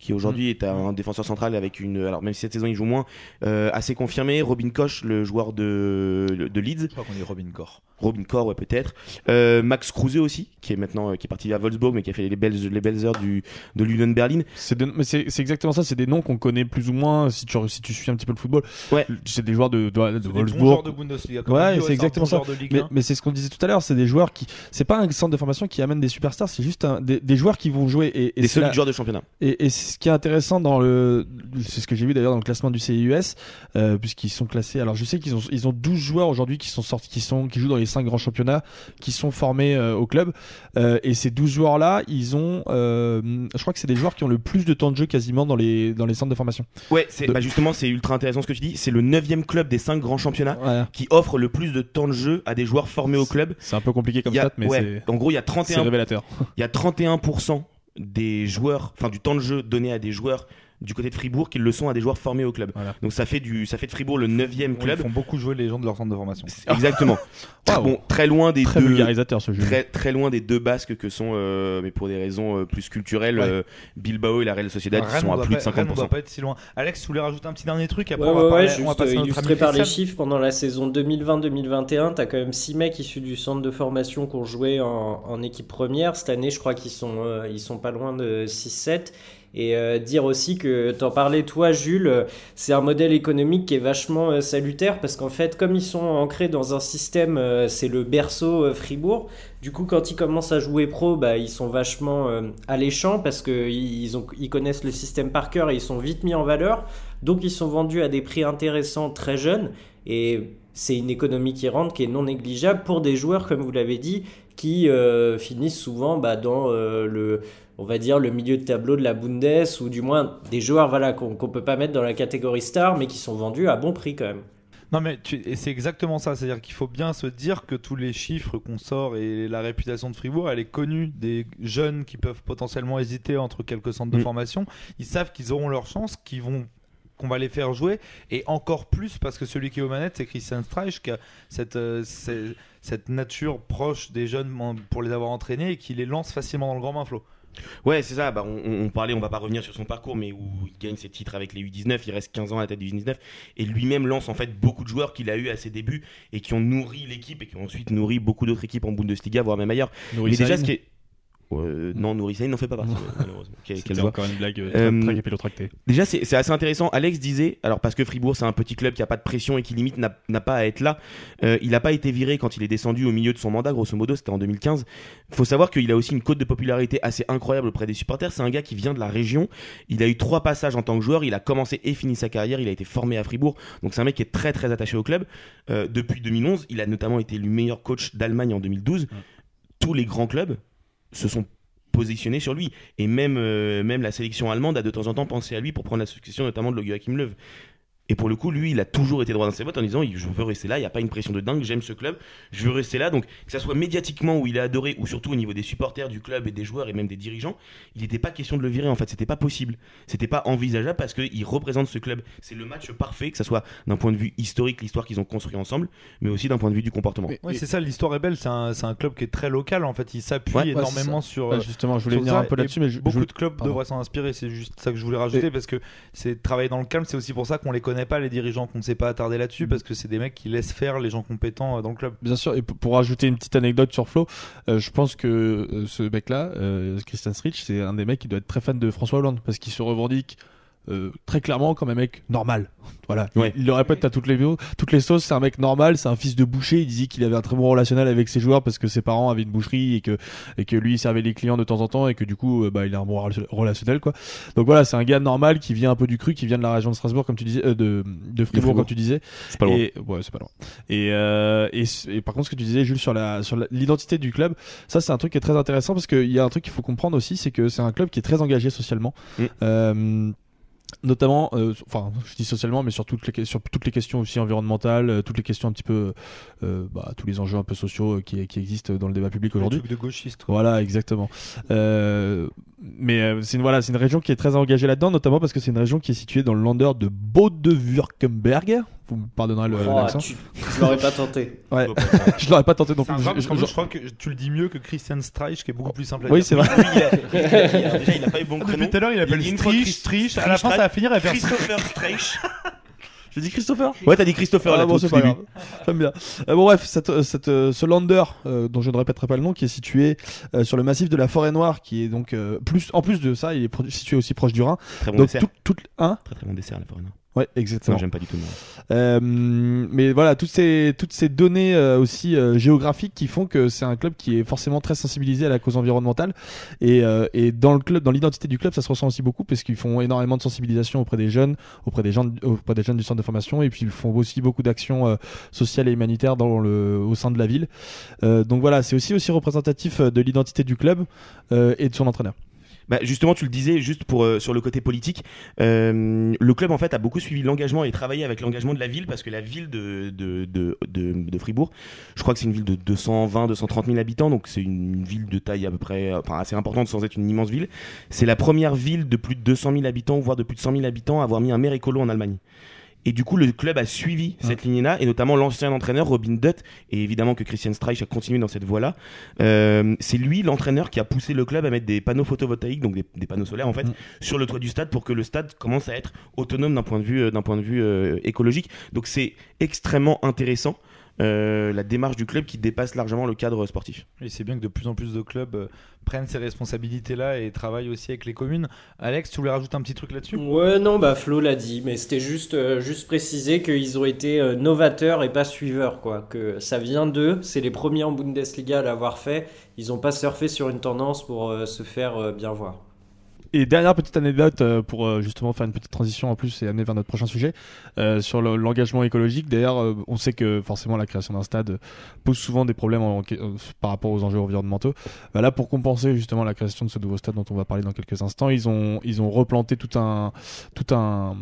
qui aujourd'hui est un défenseur central avec une. Alors, même si cette saison il joue moins, euh, assez confirmé. Robin Koch, le joueur de, de Leeds. Je crois qu'on dit Robin Core. Robin Core, ouais, peut-être. Euh, Max Kruse aussi, qui est maintenant euh, qui est parti à Wolfsburg, mais qui a fait les belles, les belles heures du, de l'Union Berlin. C'est de- mais c'est c'est exactement ça, c'est des noms qu'on connaît plus ou moins si tu, si tu suis un petit peu le football. Ouais. C'est des joueurs de, de, de C'est des bons joueurs Wolfsburg. de Bundesliga. Ouais, c'est exactement ça. Mais, 1. mais c'est ce qu'on disait tout à l'heure, c'est des joueurs qui. C'est pas un centre de formation qui amène des superstars, c'est juste un- des, des joueurs qui vont jouer. Et, et Des la- joueurs de championnat. Et, et ce qui est intéressant dans le, c'est ce que j'ai vu d'ailleurs dans le classement du CIUS, euh, puisqu'ils sont classés. Alors je sais qu'ils ont, ils ont 12 joueurs aujourd'hui qui sont sortis, qui sont, qui jouent dans les 5 grands championnats, qui sont formés euh, au club. Euh, et ces 12 joueurs là, ils ont, euh, je crois que c'est des joueurs qui ont le plus de temps de jeu quasiment dans les, dans les centres de formation. Ouais, c'est, De- bah justement, c'est ultra intéressant ce que tu dis. C'est le neuvième club des cinq grands championnats qui offre le plus de temps de jeu à des joueurs formés au club. C'est un peu compliqué comme Il y a- stat, mais ouais, en gros, il y a c'est, 31 c'est révélateur. il y a 31% des joueurs, enfin du temps de jeu donné à des joueurs du côté de Fribourg qui le sont à des joueurs formés au club. Voilà. Donc ça fait du ça fait de Fribourg le 9 Ils club. font beaucoup jouer les gens de leur centre de formation. Exactement. Bon, très loin des Très deux ce jeu. très très loin des deux basques que sont euh, mais pour des raisons euh, plus culturelles Ouais. euh, Bilbao et la Real Sociedad qui sont on à plus de pas- Rennes, on 50%. doit pas être si loin. Alex, tu voulais rajouter un petit dernier truc? Après Ouais, on va ouais, parler- on va juste passer illustré par les chiffres, pendant la saison 2020-2021, t'as quand même 6 mecs issus du centre de formation qui ont joué en, en équipe première. Cette année, je crois qu'ils sont, euh, ils sont pas loin de 6-7. Et euh, dire aussi que, t'en parlais toi Jules, euh, c'est un modèle économique qui est vachement euh, salutaire parce qu'en fait, comme ils sont ancrés dans un système, c'est le berceau Fribourg, du coup quand ils commencent à jouer pro, bah, ils sont vachement alléchants parce qu'ils ils connaissent le système par cœur et ils sont vite mis en valeur. Donc ils sont vendus à des prix intéressants très jeunes et c'est une économie qui rentre, qui est non négligeable pour des joueurs, comme vous l'avez dit, qui finissent souvent bah, dans le, on va dire, le milieu de tableau de la Bundes ou du moins des joueurs voilà, qu'on qu'on peut pas mettre dans la catégorie star mais qui sont vendus à bon prix quand même. Non mais c'est exactement ça, c'est-à-dire qu'il faut bien se dire que tous les chiffres qu'on sort et la réputation de Fribourg, elle est connue des jeunes qui peuvent potentiellement hésiter entre quelques centres de Mm. formation. Ils savent qu'ils auront leur chance, qu'ils vont qu'on va les faire jouer et encore plus parce que celui qui est aux manettes c'est Christian Streich qui a cette, euh, c'est- cette nature proche des jeunes pour les avoir entraînés et qui les lance facilement dans le grand bain Flo. Ouais, c'est ça. Bah, on, on- on parlait, on va pas revenir sur son parcours, mais où il gagne ses titres avec les U19, il reste 15 ans à la tête du U19, et lui-même lance en fait beaucoup de joueurs qu'il a eu à ses débuts et qui ont nourri l'équipe et qui ont ensuite nourri beaucoup d'autres équipes en Bundesliga, voire même ailleurs. Nourri mais déjà, Saïn. ce qui est Euh, non, Nourrissaïn n'en fait pas partie, malheureusement. C'était quelle joie. encore une blague euh, Euh, très. Déjà, c'est assez intéressant. Alex disait, alors parce que Fribourg, c'est un petit club qui a pas de pression et qui limite n'a n'a pas à être là. euh, il n'a pas été viré quand il est descendu au milieu de son mandat, grosso modo, c'était en 2015. faut savoir qu'il a aussi une cote de popularité assez incroyable auprès des supporters. C'est un gars qui vient de la région. Il a eu trois passages en tant que joueur. Il a commencé et fini sa carrière. Il a été formé à Fribourg. Donc c'est un mec qui est très très attaché au club. Euh, depuis 2011, il a notamment été le meilleur coach d'Allemagne en 2012. Tous les grands clubs se sont positionnés sur lui. Et même, euh, même la sélection allemande a de temps en temps pensé à lui pour prendre la succession notamment de Joachim Löw. Et pour le coup, lui, il a toujours été droit dans ses bottes en disant Je veux rester là, il n'y a pas une pression de dingue, j'aime ce club, je veux rester là. Donc, que ça soit médiatiquement où il est adoré, ou surtout au niveau des supporters du club et des joueurs et même des dirigeants, il n'était pas question de le virer en fait, c'était pas possible. C'était pas envisageable parce qu'il représente ce club. C'est le match parfait, que ça soit d'un point de vue historique, l'histoire qu'ils ont construit ensemble, mais aussi d'un point de vue du comportement. Ouais, Et- c'est ça, l'histoire est belle. C'est un, club qui est très local en fait. Il s'appuie Ouais, ouais, énormément sur. Euh, justement, je voulais venir ça, un peu là-dessus, mais je, beaucoup je- de clubs pardon. devraient s'en inspirer. C'est juste ça que je voulais rajouter parce que c'est travailler dans le calme. C'est aussi pour ça qu'on les connaît pas les dirigeants, qu'on ne s'est pas attardé Mm. là-dessus parce que c'est des mecs qui laissent faire les gens compétents euh, dans le club. Bien sûr, et pour rajouter une petite anecdote sur Flo, euh, je pense que euh, ce mec-là, Christian Strich, c'est un des mecs qui doit être très fan de François Hollande parce qu'il se revendique euh, très clairement comme un mec normal. Voilà, Ouais. il, le répète à toutes les vidéos, toutes les sauces, c'est un mec normal, c'est un fils de boucher. Il disait qu'il avait un très bon relationnel avec ses joueurs parce que ses parents avaient une boucherie et que et que lui il servait les clients de temps en temps et que du coup euh, bah il a un bon rela- relationnel quoi. Donc voilà, c'est un gars normal qui vient un peu du cru, qui vient de la région de Strasbourg comme tu disais, euh, de de Fribourg, Fribourg. comme tu disais. C'est pas loin. Et, ouais, c'est pas loin. Et, euh, et, et par contre, ce que tu disais, Jules, sur la sur l'identité du club, ça c'est un truc qui est très intéressant parce qu'il y a un truc qu'il faut comprendre aussi, c'est que c'est un club qui est très engagé socialement. Mm. Notamment, euh, enfin, je dis socialement, mais sur toutes les, sur toutes les questions aussi environnementales, euh, toutes les questions un petit peu, euh, bah, tous les enjeux un peu sociaux qui, qui existent dans le débat public aujourd'hui. De gauchiste. quoi. Voilà, exactement. Mais c'est une voilà, c'est une région qui est très engagée là-dedans, notamment parce que c'est une région qui est située dans le lander de Bode-Württemberg. Vous me pardonnerez le Oh, l'accent. tu- je l'aurais pas tenté. Ouais. je l'aurais pas tenté non plus. Je- je- je crois que tu le dis mieux que Christian Streich, qui est beaucoup plus simple à Oui, dire. c'est vrai. Oui, il a- il a- il a- déjà, il a pas eu bon Depuis prénom. tout à l'heure, il appelle une fois Streich, Chris- Streich. À la fin, ça va finir à faire Christopher Streich. J'ai dit Christopher Ouais, t'as dit Christopher Ah, bon, c'est pas grave. J'aime bien. Euh, bon, bref, cette, cette, euh, ce lander, euh, dont je ne répéterai pas le nom, qui est situé euh, sur le massif de la Forêt Noire, qui est donc euh, plus, en plus de ça, il est pro- situé aussi proche du Rhin. Très bon donc dessert. tout, tout, hein? Très très bon dessert, la forêt. noire. Ouais, exactement. j'aime pas du tout. moi. Euh, mais voilà, toutes ces, toutes ces données euh, aussi euh, géographiques qui font que c'est un club qui est forcément très sensibilisé à la cause environnementale. Et, euh, et dans le club, dans l'identité du club, ça se ressent aussi beaucoup parce qu'ils font énormément de sensibilisation auprès des jeunes, auprès des gens, auprès des jeunes du centre de formation, et puis ils font aussi beaucoup d'actions euh, sociales et humanitaires dans le, au sein de la ville. Euh, donc voilà, c'est aussi aussi représentatif de l'identité du club euh, et de son entraîneur. Bah, justement, tu le disais, juste pour euh, sur le côté politique, euh, le club en fait a beaucoup suivi l'engagement et travaillé avec l'engagement de la ville parce que la ville de de, de, de, de Fribourg, je crois que c'est une ville de 220, 230 000 habitants, donc c'est une ville de taille à peu près, euh, enfin assez importante sans être une immense ville. C'est la première ville de plus de 200 000 habitants, voire de plus de 100 000 habitants, à avoir mis un maire écolo en Allemagne. Et du coup, le club a suivi cette lignée-là, et notamment l'ancien entraîneur Robin Dutt, et évidemment que Christian Streich a continué dans cette voie-là. Euh, c'est lui l'entraîneur qui a poussé le club à mettre des panneaux photovoltaïques, donc des, des panneaux solaires en fait, Mm. sur le toit du stade pour que le stade commence à être autonome d'un point de vue, euh, d'un point de vue euh, écologique. Donc c'est extrêmement intéressant. Euh, la démarche du club qui dépasse largement le cadre sportif. Et c'est bien que de plus en plus de clubs euh, prennent ces responsabilités-là et travaillent aussi avec les communes. Alex, tu voulais rajouter un petit truc là-dessus? Ouais, non, bah Flo l'a dit, mais c'était juste, euh, juste préciser qu'ils ont été euh, novateurs et pas suiveurs, quoi. Que ça vient d'eux, c'est les premiers en Bundesliga à l'avoir fait. Ils n'ont pas surfé sur une tendance pour euh, se faire euh, bien voir. Et dernière petite anecdote euh, pour euh, justement faire une petite transition en plus et amener vers notre prochain sujet euh, sur le- l'engagement écologique. D'ailleurs, on sait que forcément la création d'un stade pose souvent des problèmes par rapport aux enjeux environnementaux. Bah là, pour compenser justement la création de ce nouveau stade dont on va parler dans quelques instants, ils ont ils ont replanté tout un tout un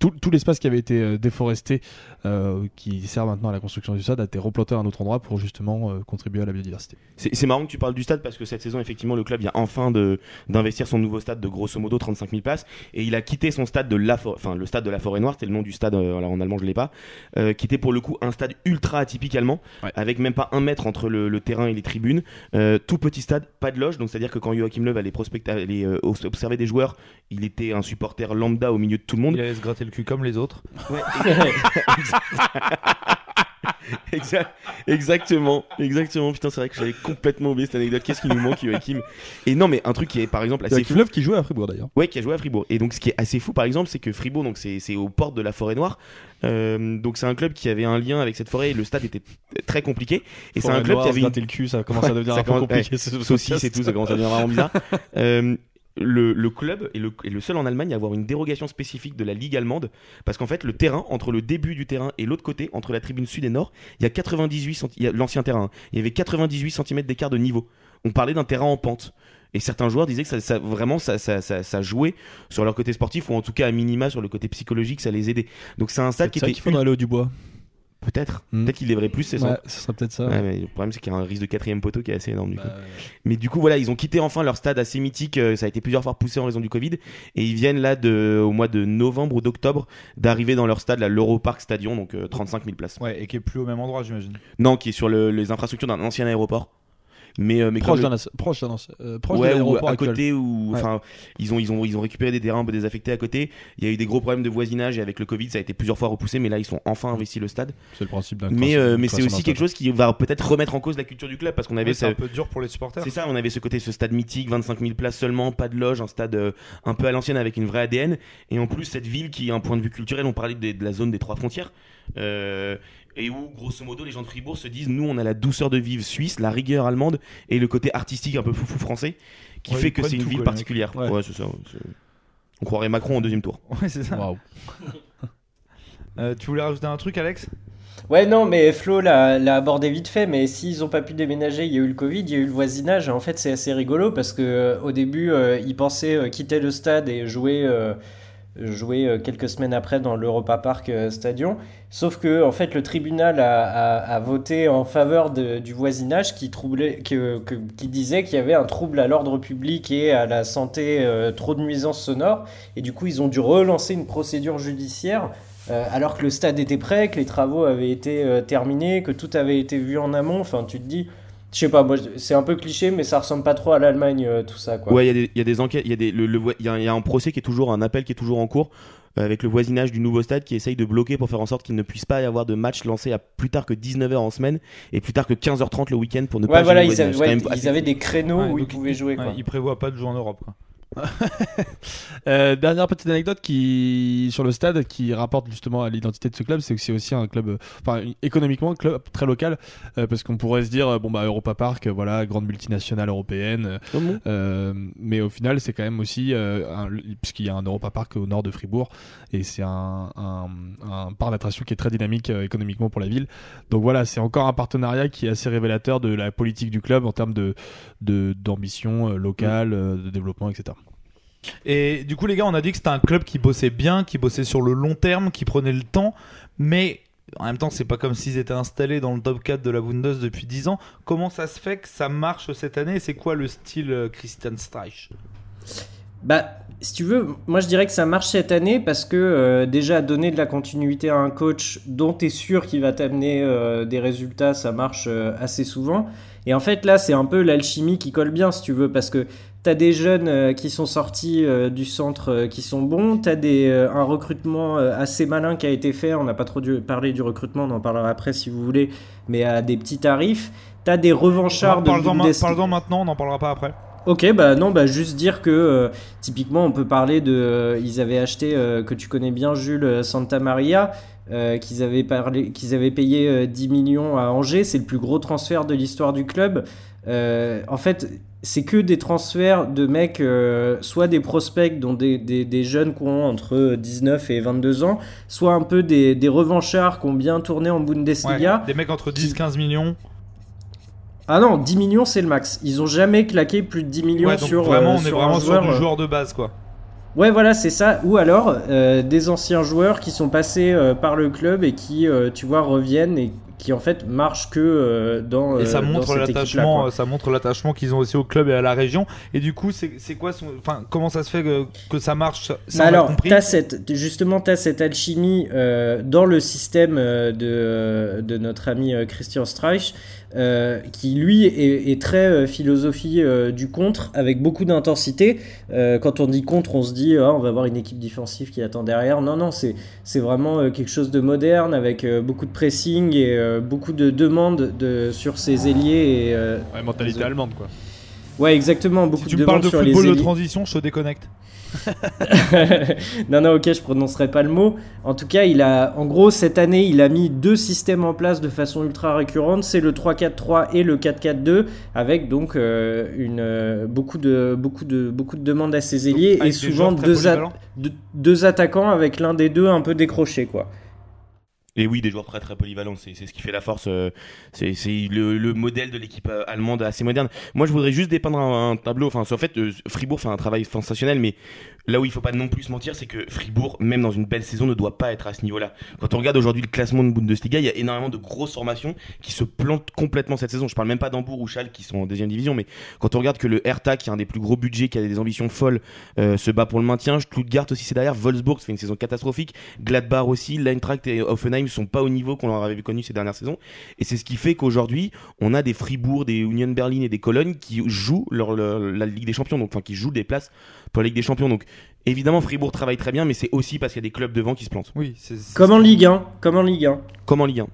tout, tout l'espace qui avait été euh, déforesté, euh, qui sert maintenant à la construction du stade, a été replanté à un autre endroit pour justement euh, contribuer à la biodiversité. C'est marrant que tu parles du stade parce que cette saison, effectivement, le club vient enfin de d'investir son nouveau stade de grosso modo 35 000 places et il a quitté son stade de la For- enfin le stade de la Forêt Noire, c'est le nom du stade, euh, alors en allemand je l'ai pas, euh, qui était pour le coup un stade ultra atypique allemand, Ouais. avec même pas un mètre entre le, le terrain et les tribunes, Euh, tout petit stade, pas de loge, donc c'est à dire que quand Joachim Löw allait prospecter, allait euh, observer des joueurs, il était un supporter lambda au milieu de tout le monde. Il allait se gratter le cul comme les autres. Ouais, Exact- exactement, exactement. Putain, c'est vrai que j'avais complètement oublié cette anecdote. Qu'est-ce qui nous manque, Joachim? Et non, mais un truc qui est par exemple assez C'est fou. Club qui jouait à Fribourg d'ailleurs. Ouais, qui a joué à Fribourg. Et donc, ce qui est assez fou, par exemple, c'est que Fribourg, donc c'est c'est aux portes de la forêt noire. Euh, donc, c'est un club qui avait un lien avec cette forêt et le stade était très compliqué. Et c'est un club qui avait une le cul, ça commence à devenir un peu compliqué. ce saucisse podcast. et tout, ça commence à devenir vraiment bizarre. Euh, le, le club est le, est le seul en Allemagne à avoir une dérogation spécifique de la Ligue allemande parce qu'en fait le terrain entre le début du terrain et l'autre côté entre la tribune sud et nord il y a 98 centi- il y a l'ancien terrain hein. il y avait 98 cm d'écart de niveau on parlait d'un terrain en pente et certains joueurs disaient que ça, ça- vraiment ça, ça, ça, ça jouait sur leur côté sportif ou en tout cas à minima sur le côté psychologique ça les aidait donc c'est un stade qui était qu'il faudrait aller au Dubois. Peut-être Hmm. peut-être qu'il devrait plus c'est Ouais, ce serait peut-être ça. Ouais, mais le problème c'est qu'il y a un risque de quatrième poteau qui est assez énorme du coup. Bah, Mais du coup, voilà, ils ont quitté enfin leur stade assez mythique. euh, Ça a été plusieurs fois repoussé en raison du Covid. Et ils viennent là, de, au mois de novembre ou d'octobre, d'arriver dans leur stade, là, l'Europark Stadion, donc euh, 35 000 places. Ouais, et qui est plus au même endroit, j'imagine. Non, qui est sur le- les infrastructures d'un ancien aéroport. Mais, euh, mais proche as- proche euh, proche de ouais, l'aéroport à actuel. côté ou Ouais. enfin ils ont ils ont ils ont récupéré des terrains un peu désaffectés à côté il y a eu des gros problèmes de voisinage et avec le Covid ça a été plusieurs fois repoussé mais là ils sont enfin investis le stade C'est le principe d'un mais euh, mais c'est aussi quelque chose qui va peut-être remettre en cause la culture du club parce qu'on avait Ouais, c'est ce- un peu dur pour les supporters. C'est ça, on avait ce côté, ce stade mythique, 25 000 places seulement, pas de loge, un stade euh, un peu à l'ancienne avec une vraie ADN. Et en plus, cette ville qui, a un point de vue culturel, on parlait de, de la zone des trois frontières, euh, et où, grosso modo, les gens de Fribourg se disent, nous, on a la douceur de vivre suisse, la rigueur allemande, et le côté artistique un peu foufou français, qui Ouais, fait que c'est une ville quoi, particulière. Ouais. Ouais, c'est ça. On croirait Macron au deuxième tour. Ouais, c'est ça. Waouh. Euh, tu voulais rajouter un truc, Alex? Ouais, non, mais Flo l'a l'a abordé vite fait, mais s'ils n'ont pas pu déménager, il y a eu le Covid, il y a eu le voisinage, et en fait c'est assez rigolo parce que euh, au début euh, ils pensaient euh, quitter le stade et jouer, jouer euh, quelques semaines après dans l'Europa Park euh, Stadion, sauf que en fait le tribunal a, a- voté en faveur du voisinage qui, troublait, que- que- qui disait qu'il y avait un trouble à l'ordre public et à la santé, euh, trop de nuisances sonores, et du coup ils ont dû relancer une procédure judiciaire alors que le stade était prêt, que les travaux avaient été terminés, que tout avait été vu en amont. Enfin, tu te dis, je sais pas, moi, c'est un peu cliché, mais ça ressemble pas trop à l'Allemagne, euh, tout ça. Quoi. Ouais, il y, a des- il y a des enquêtes, il y, a des- le- le y a- y a un procès qui est toujours, un appel qui est toujours en cours euh, avec le voisinage du nouveau stade qui essaye de bloquer pour faire en sorte qu'il ne puisse pas y avoir de match lancé à plus tard que 19h en semaine et plus tard que 15h30 le week-end pour ne Ouais, pas voilà, ils avaient, ouais, ils avaient des créneaux Ouais, où ils pouvaient jouer. Quoi. Ouais, il prévoit pas de jouer en Europe. Quoi. Euh, dernière petite anecdote qui sur le stade qui rapporte justement à l'identité de ce club, c'est que c'est aussi un club, euh, enfin économiquement un club très local, euh, parce qu'on pourrait se dire bon bah Europa Park, voilà grande multinationale européenne, euh, Oh bon euh, mais au final c'est quand même aussi puisqu'il y a un Europa Park au nord de Fribourg et c'est un, un, un parc d'attractions qui est très dynamique économiquement pour la ville. Donc voilà, c'est encore un partenariat qui est assez révélateur de la politique du club en termes de d'ambition locale, euh, de développement, etc. Et du coup, les gars, on a dit que c'était un club qui bossait bien, qui bossait sur le long terme, qui prenait le temps, mais en même temps, c'est pas comme s'ils étaient installés dans le top 4 de la Bundes depuis 10 ans. Comment ça se fait que ça marche cette année? C'est quoi le style euh, Christian Streich? Bah, si tu veux, moi je dirais que ça marche cette année parce que euh, déjà donner de la continuité à un coach dont tu es sûr qu'il va t'amener euh, des résultats, ça marche assez souvent. Et en fait là, c'est un peu l'alchimie qui colle bien si tu veux parce que tu as des jeunes euh, qui sont sortis euh, du centre euh, qui sont bons, tu as des, un recrutement assez malin qui a été fait, on n'a pas trop dû parler du recrutement, on en parlera après si vous voulez, mais à des petits tarifs. Tu as des revanchards de Parle-en maintenant, on n'en parlera pas après. Ok, bah non, bah juste dire que euh, typiquement on peut parler de, euh, ils avaient acheté euh, que tu connais bien Jules Santa Maria, qu'ils avaient parlé, qu'ils avaient payé euh, 10 millions à Angers, c'est le plus gros transfert de l'histoire du club. En fait, c'est que des transferts de mecs, euh, soit des prospects dont des, des, des jeunes qui ont entre 19 et 22 ans, soit un peu des, des revanchards qui ont bien tourné en Ouais, Bundesliga. des mecs entre 10 15 millions. Ah non, 10 millions c'est le max. Ils ont jamais claqué plus de 10 millions Ouais, donc sur vraiment, euh, on est sur un vraiment sur joueur, du euh, joueur de base, quoi. Ouais, voilà, c'est ça. Ou alors euh, des anciens joueurs qui sont passés euh, par le club et qui, euh, tu vois, reviennent et qui en fait marchent que euh, dans. Et ça euh, montre l'attachement, ça montre l'attachement qu'ils ont aussi au club et à la région. Et du coup, c'est quoi son, enfin, comment ça se fait que, que ça marche ça, alors, t'as cette, justement, tu as cette alchimie euh, dans le système de, de notre ami Christian Streich, euh, qui lui est, est très euh, philosophie euh, du contre, avec beaucoup d'intensité. Euh, quand on dit contre, on se dit ah, on va avoir une équipe défensive qui attend derrière. Non, non, c'est c'est vraiment quelque chose de moderne, avec beaucoup de pressing et beaucoup de demandes de, sur ses ailiers. Et, Ouais, mentalité allemande quoi. Ouais, exactement, beaucoup si tu de me parles de sur les football de transition, je te déconnecte. non, non, ok, je prononcerai pas le mot. En tout cas, il a, en gros, cette année, il a mis deux systèmes en place de façon ultra récurrente. C'est le 3-4-3 et le 4-4-2, avec donc euh, une, euh, beaucoup, de, beaucoup, de, beaucoup de demandes à ses ailiers et souvent deux, deux, deux attaquants avec l'un des deux un peu décroché, quoi. Et oui, des joueurs très très polyvalents, c'est c'est ce qui fait la force. euh, c'est c'est le, le modèle de l'équipe euh, allemande assez moderne. Moi, je voudrais juste dépeindre un, un tableau. Enfin, en fait, euh, Fribourg fait un travail sensationnel, mais là où il faut pas non plus se mentir, c'est que Fribourg, même dans une belle saison, ne doit pas être à ce niveau-là. Quand on regarde aujourd'hui le classement de Bundesliga, il y a énormément de grosses formations qui se plantent complètement cette saison. Je parle même pas d'Hambourg ou Schalke qui sont en deuxième division, mais quand on regarde que le Hertha, qui a un des plus gros budgets, qui a des ambitions folles, euh, se bat pour le maintien, Stuttgart aussi c'est derrière, Wolfsburg fait une saison catastrophique, Gladbach aussi, l'Eintracht et Offenheim sont pas au niveau qu'on leur avait connu ces dernières saisons. Et c'est ce qui fait qu'aujourd'hui, on a des Fribourg, des Union Berlin et des Cologne qui jouent la Ligue des Champions, donc enfin qui jouent des places pour la Ligue des Champions. Donc évidemment, Fribourg travaille très bien, mais c'est aussi parce qu'il y a des clubs devant qui se plantent, Oui, c'est c'est- Comme en Ligue 1, comme en Ligue 1. comme en Ligue 1.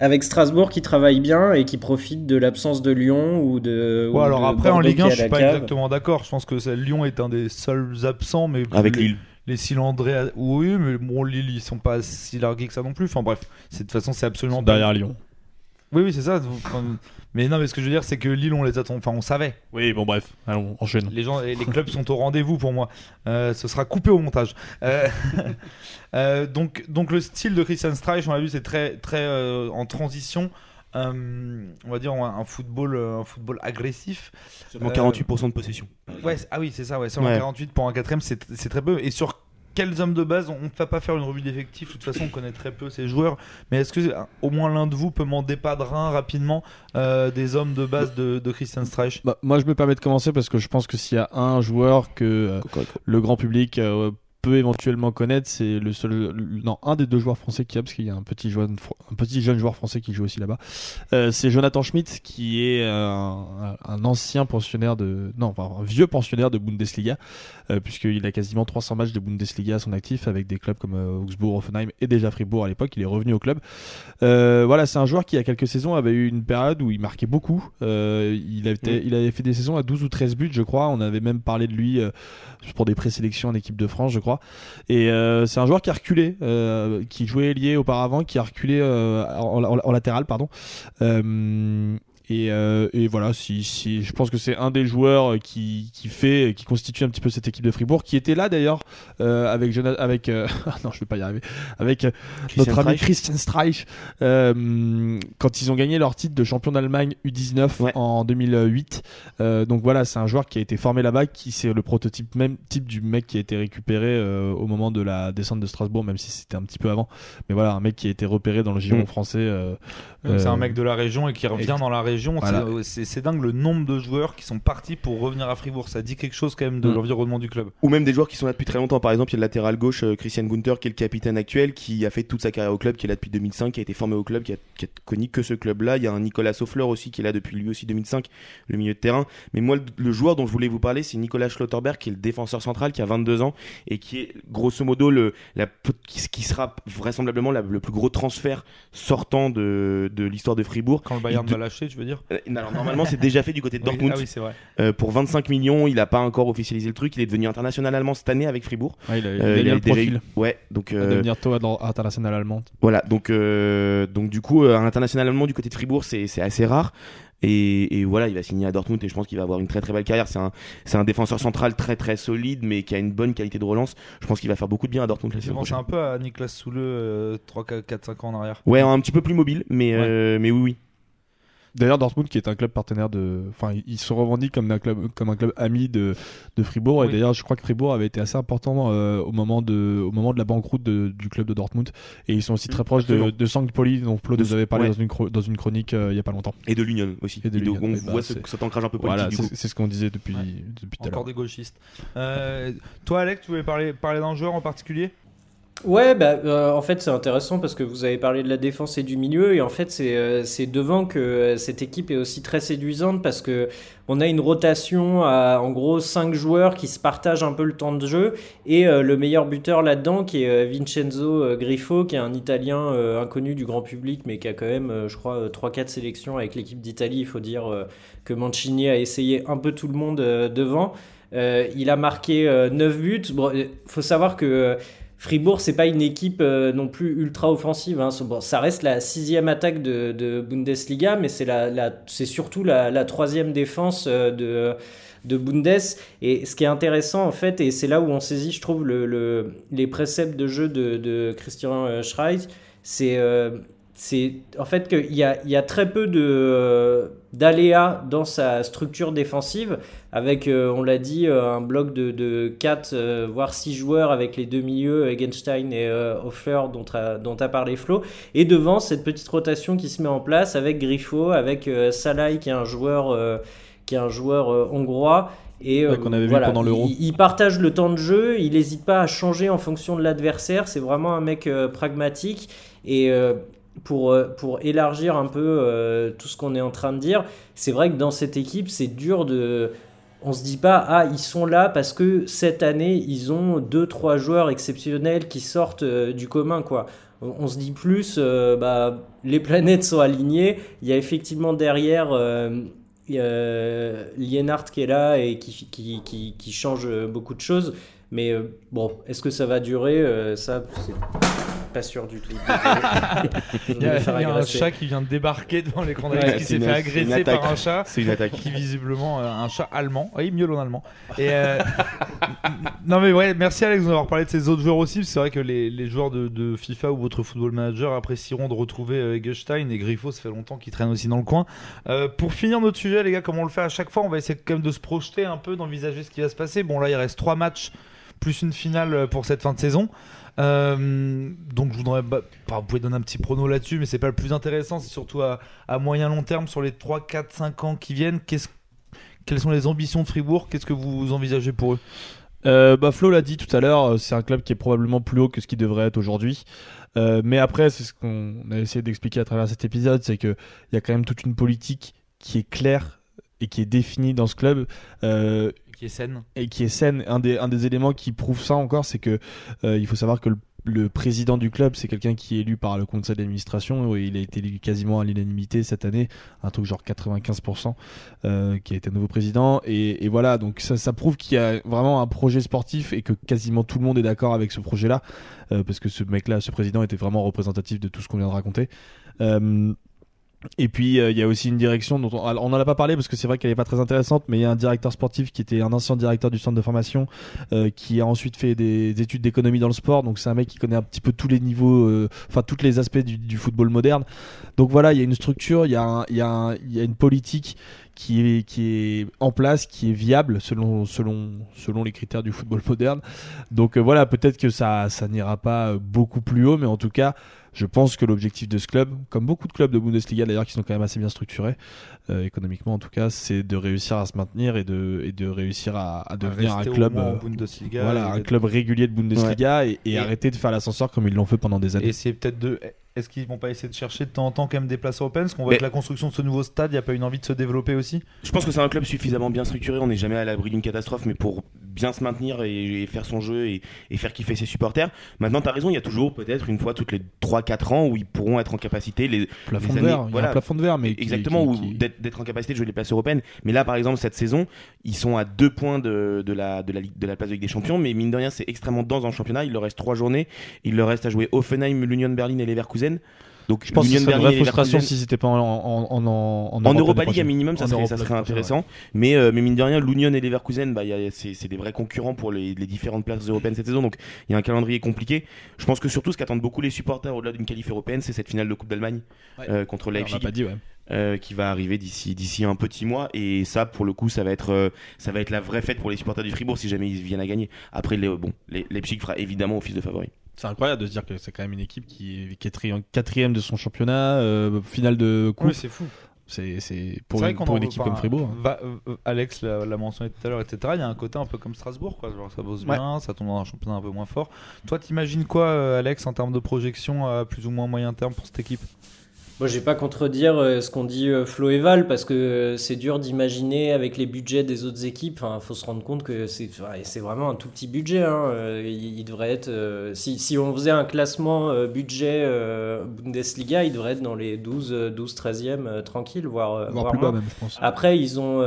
Avec Strasbourg qui travaille bien et qui profite de l'absence de Lyon ou de. Ouais, ou alors de après en Ligue qui 1, est je suis pas cave. exactement d'accord. Je pense que Lyon est un des seuls absents, mais Avec les, Lille. les cylindrés, oui, mais bon, Lille ils sont pas si largués que ça non plus. Enfin bref, c'est de toute façon c'est absolument Derrière Lyon. Oui, oui, c'est ça. Enfin, mais non, mais ce que je veux dire, c'est que Lille, on les attend. Enfin, on savait. Oui, bon bref, allons, enchaîne. Les gens, les clubs sont au rendez-vous pour moi. Euh, ce sera coupé au montage. Euh, euh, donc, donc le style de Christian Streich, on l'a vu, c'est très, très euh, en transition. Euh, on va dire un, un football, un football agressif. Seulement Euh, 48% de possession. Ouais, ah oui, c'est ça. Ouais, seulement Ouais. 48 pour un quatrième, c'est c'est très peu. Et sur quels hommes de base, on ne va pas faire une revue d'effectifs. De toute façon, on connaît très peu ces joueurs. Mais est-ce que euh, au moins l'un de vous peut m'en dépadre un rapidement euh, des hommes de base de, de Christian Streich? Bah, moi, je me permets de commencer parce que je pense que s'il y a un joueur que euh, le grand public euh, peut éventuellement connaître, c'est le seul, le- non, un des deux joueurs français qui a, parce qu'il y a un petit jeune, un petit jeune joueur français qui joue aussi là-bas. Euh, c'est Jonathan Schmidt, qui est un, un ancien pensionnaire de, non, enfin, un vieux pensionnaire de Bundesliga, euh, puisqu'il a quasiment 300 matchs de Bundesliga à son actif avec des clubs comme euh, Augsbourg, Offenheim et déjà Fribourg à l'époque. Il est revenu au club. Euh, voilà, c'est un joueur qui, il y a quelques saisons, avait eu une période où il marquait beaucoup. Euh, il, avait, il avait fait des saisons à 12 ou 13 buts, je crois. On avait même parlé de lui pour des présélections en équipe de France, je crois. Et euh, c'est un joueur qui a reculé, euh, qui jouait lié auparavant, qui a reculé euh, en, latéral, pardon. Et, euh, et voilà, si, si, je pense que c'est un des joueurs qui, qui fait, qui constitue un petit peu cette équipe de Fribourg, qui était là d'ailleurs euh, avec Jonathan, avec euh, ah non, je vais pas y arriver, avec euh, Christian notre ami Streich. Christian Streich, euh, quand ils ont gagné leur titre de champion d'Allemagne U19 Ouais. en 2008. Euh, donc voilà, c'est un joueur qui a été formé là-bas, qui c'est le prototype même type du mec qui a été récupéré euh, au moment de la descente de Strasbourg, même si c'était un petit peu avant. Mais voilà, un mec qui a été repéré dans le giron Mm. français. euh, Donc, C'est euh, un mec de la région et qui revient et- dans la région. Voilà. C'est- dingue le nombre de joueurs qui sont partis pour revenir à Fribourg. Ça dit quelque chose quand même de Mm. l'environnement du club. Ou même des joueurs qui sont là depuis très longtemps. Par exemple, il y a le latéral gauche euh, Christian Gunther qui est le capitaine actuel, qui a fait toute sa carrière au club, qui est là depuis 2005, qui a été formé au club, qui a, qui a connu que ce club-là. Il y a un Nicolas Soffleur aussi qui est là depuis lui aussi 2005, le milieu de terrain. Mais moi, le, le joueur dont je voulais vous parler, c'est Nicolas Schlotterberg, qui est le défenseur central, qui a 22 ans et qui est grosso modo le, la, qui, sera vraisemblablement la- le plus gros transfert sortant de, de l'histoire de Fribourg. Quand le Bayern va lâcher, tu veux dire Euh, alors normalement, c'est déjà fait du côté de Oui, Dortmund. Ah oui, c'est vrai. Euh, pour 25 millions, il n'a pas encore officialisé le truc. Il est devenu international allemand cette année avec Fribourg. ouais, il a, il Euh, a bien le déjà profil eu- Ouais, donc euh, devenir dans- international allemand. voilà, donc euh, donc du coup, euh, un international allemand du côté de Fribourg, c'est c'est assez rare. Et, et voilà, il va signer à Dortmund et je pense qu'il va avoir une très très belle carrière. C'est un c'est un défenseur central très très solide, mais qui a une bonne qualité de relance. Je pense qu'il va faire beaucoup de bien à Dortmund c'est prochaine. un peu à Niklas Soule euh, 3, 4, 5 ans en arrière. Ouais, un petit peu plus mobile, mais euh, mais oui oui. D'ailleurs, Dortmund, qui est un club partenaire de, enfin, il- il se revendique comme un club, comme un club ami de, de Fribourg. Et d'ailleurs, je crois que Fribourg avait été assez important euh, au moment de, au moment de la banqueroute de- du club de Dortmund. Et ils sont aussi très proches de, absolument. de Sankt Pauli, dont Flo De- nous avait parlé ouais. dans une, chro- dans une chronique euh, il y a pas longtemps. Et de l'Union aussi. Et de donc l'Union. on Et bah, voit ce, c'est- cet ancrage un peu politique Voilà, c'est ce qu'on disait depuis, Ouais. depuis tout à Encore des gauchistes. Euh, toi, Alec, tu voulais parler, parler d'un joueur en particulier? Ouais, bah, euh, en fait, c'est intéressant parce que vous avez parlé de la défense et du milieu, et en fait, c'est euh, devant que euh, cette équipe est aussi très séduisante parce que on a une rotation à en gros 5 joueurs qui se partagent un peu le temps de jeu, et euh, le meilleur buteur là-dedans qui est euh, Vincenzo Griffo, qui est un Italien inconnu du grand public, mais qui a quand même, je crois, 3-4 sélections avec l'équipe d'Italie. Il faut dire que Mancini a essayé un peu tout le monde devant. Il a marqué euh, 9 buts. Bon, faut savoir que Fribourg, c'est pas une équipe euh, non plus ultra offensive. Hein. Ça reste la sixième attaque de, de Bundesliga, mais c'est la, c'est surtout la, troisième défense euh, de, de Bundes. Et ce qui est intéressant, en fait, et c'est là où on saisit, je trouve, le, le- les préceptes de jeu de, de Christian euh, Schreich, c'est euh, en fait qu'il y y a très peu de d'aléas dans sa structure défensive avec, euh, on l'a dit, euh, un bloc de, de 4, euh, voire 6 joueurs avec les deux milieux, Egenstein et Hoffler, dont a, dont a parlé Flo. Et devant, cette petite rotation qui se met en place avec Griffo, avec Salai, qui est un joueur, qui est un joueur hongrois. Et Ouais, qu'on avait vu voilà, pendant l'Euro. Il, il partage le temps de jeu, il n'hésite pas à changer en fonction de l'adversaire. C'est vraiment un mec pragmatique. Et pour, euh, pour élargir un peu euh, tout ce qu'on est en train de dire, c'est vrai que dans cette équipe, c'est dur de. On se dit pas, ah, ils sont là parce que cette année, ils ont deux, trois joueurs exceptionnels qui sortent euh, du commun, quoi. On, se dit plus, bah, les planètes sont alignées. Il y a effectivement derrière Lienhardt qui est là et qui, qui, qui, qui change beaucoup de choses. Mais bon, est-ce que ça va durer? Ça, c'est pas sûr du tout. Il y a, vais faire il y a un chat qui vient de débarquer devant l'écran Ouais, d'Alex qui s'est fait agresser par un chat. C'est une attaque. qui visiblement euh, un chat allemand. Oui, mieux en allemand. Et euh, non mais ouais, merci Alex d'avoir parlé de ces autres joueurs aussi. C'est vrai que les, les joueurs de, de FIFA ou votre football manager apprécieront de retrouver euh, et Griffo. Ça fait longtemps qu'ils traînent aussi dans le coin. Euh, pour finir notre sujet, les gars, comme on le fait à chaque fois, on va essayer quand même de se projeter un peu, d'envisager ce qui va se passer. Bon là, il reste trois matchs plus une finale pour cette fin de saison. Euh, donc je voudrais, bah, vous pouvez donner un petit prono là-dessus, mais c'est pas le plus intéressant. C'est surtout à, moyen long terme sur les 3, 4, 5 ans qui viennent. Quelles sont les ambitions de Fribourg? Qu'est-ce que vous envisagez pour eux? Euh, bah, Flo l'a dit tout à l'heure, euh, c'est un club qui est probablement plus haut que ce qu'il devrait être aujourd'hui. Euh, mais après, c'est ce qu'on a essayé d'expliquer à travers cet épisode, c'est que il y a quand même toute une politique qui est claire et qui est définie dans ce club. Qui est saine. et qui est saine. Un des, un éléments qui prouve ça encore, c'est que euh, il faut savoir que le, président du club, c'est quelqu'un qui est élu par le conseil d'administration. Il a été élu quasiment à l'unanimité cette année, un truc genre 95%, euh, qui a été nouveau président. Et, voilà, donc ça, prouve qu'il y a vraiment un projet sportif et que quasiment tout le monde est d'accord avec ce projet-là, euh, parce que ce mec-là, ce président, était vraiment représentatif de tout ce qu'on vient de raconter. Et puis euh, il y a aussi une direction dont on, on en a pas parlé parce que c'est vrai qu'elle est pas très intéressante, mais il y a un directeur sportif qui était un ancien directeur du centre de formation, euh, qui a ensuite fait des études d'économie dans le sport. Donc c'est un mec qui connaît un petit peu tous les niveaux, euh, enfin tous les aspects du, du football moderne. Donc voilà, il y a une structure, il y y y a une politique qui est qui est en place, qui est viable selon selon selon les critères du football moderne. Donc euh, voilà, peut-être que ça ça n'ira pas beaucoup plus haut, mais en tout cas. Je pense que l'objectif de ce club, comme beaucoup de clubs de Bundesliga d'ailleurs qui sont quand même assez bien structurés, euh, économiquement en tout cas, c'est de réussir à se maintenir et de, et de réussir à, à devenir un club, euh, Bundesliga. voilà, et- un club régulier de Bundesliga et, et Et- arrêter de faire l'ascenseur comme ils l'ont fait pendant des années. Et c'est peut-être de. Est-ce qu'ils vont pas essayer de chercher de temps en temps quand même des places européennes Parce qu'on voit Mais- que la construction de ce nouveau stade, il n'y a pas une envie de se développer aussi? Je pense que c'est un club suffisamment bien structuré, on n'est jamais à l'abri d'une catastrophe, mais pour bien se maintenir et, et faire son jeu et, et faire kiffer ses supporters. Maintenant, tu as raison, il y a toujours peut-être une fois toutes les 3-4 ans où ils pourront être en capacité, les, plafond les de années- verre, il y a voilà. un plafond de verre, mais exactement, qui- ou qui- d'être en capacité de jouer les places européennes. Mais là, par exemple, cette saison, ils sont à deux points de, de, la, de, la, de la place de Ligue des Champions, mais mine de rien, c'est extrêmement dense dans le championnat. Il leur reste trois journées, il leur reste à jouer Offenheim, l'Union Berlin et Leverkusen. Donc, je pense que c'est une vraie frustration si c'était pas en, en, en, en, en Europa League, à minimum, ça serait, ça intéressant. Mais, euh, mais mine de rien, l'Union et Leverkusen, bah, c'est des vrais concurrents pour les, les différentes places européennes cette saison. Donc il y a un calendrier compliqué. Je pense que surtout, ce qu'attendent beaucoup les supporters au-delà d'une qualif européenne, c'est cette finale de Coupe d'Allemagne Ouais. euh, contre Leipzig l'a pas dit, ouais. euh, qui va arriver d'ici d'ici un petit mois. Et ça, pour le coup, ça va être ça va être la vraie fête pour les supporters du Fribourg si jamais ils viennent à gagner. Après, les, bon, les, Leipzig fera évidemment office de favori. C'est incroyable de se dire que c'est quand même une équipe qui est, qui est tri- quatrième de son championnat, euh, finale de coupe. c'est fou. C'est c'est pour, une, pour en une équipe comme Fribourg. hein. va- euh, Alex l'a l'a mentionné tout à l'heure, etc. Il y a un côté un peu comme Strasbourg, quoi. Genre, ça bosse Ouais. bien, ça tombe dans un championnat un peu moins fort. Toi, t'imagines quoi, euh, Alex, en termes de projection à plus ou moins moyen terme pour cette équipe? Moi, je vais pas contredire euh, ce qu'on dit euh, Flo et Val parce que euh, c'est dur d'imaginer avec les budgets des autres équipes. Enfin, faut se rendre compte que c'est vraiment un tout petit budget. hein. Il, il devrait être si, si on faisait un classement budget Bundesliga, il devrait être dans les 12 euh, 12 13e euh, tranquille, voire Voire plus bas même, je pense. Après, ils ont,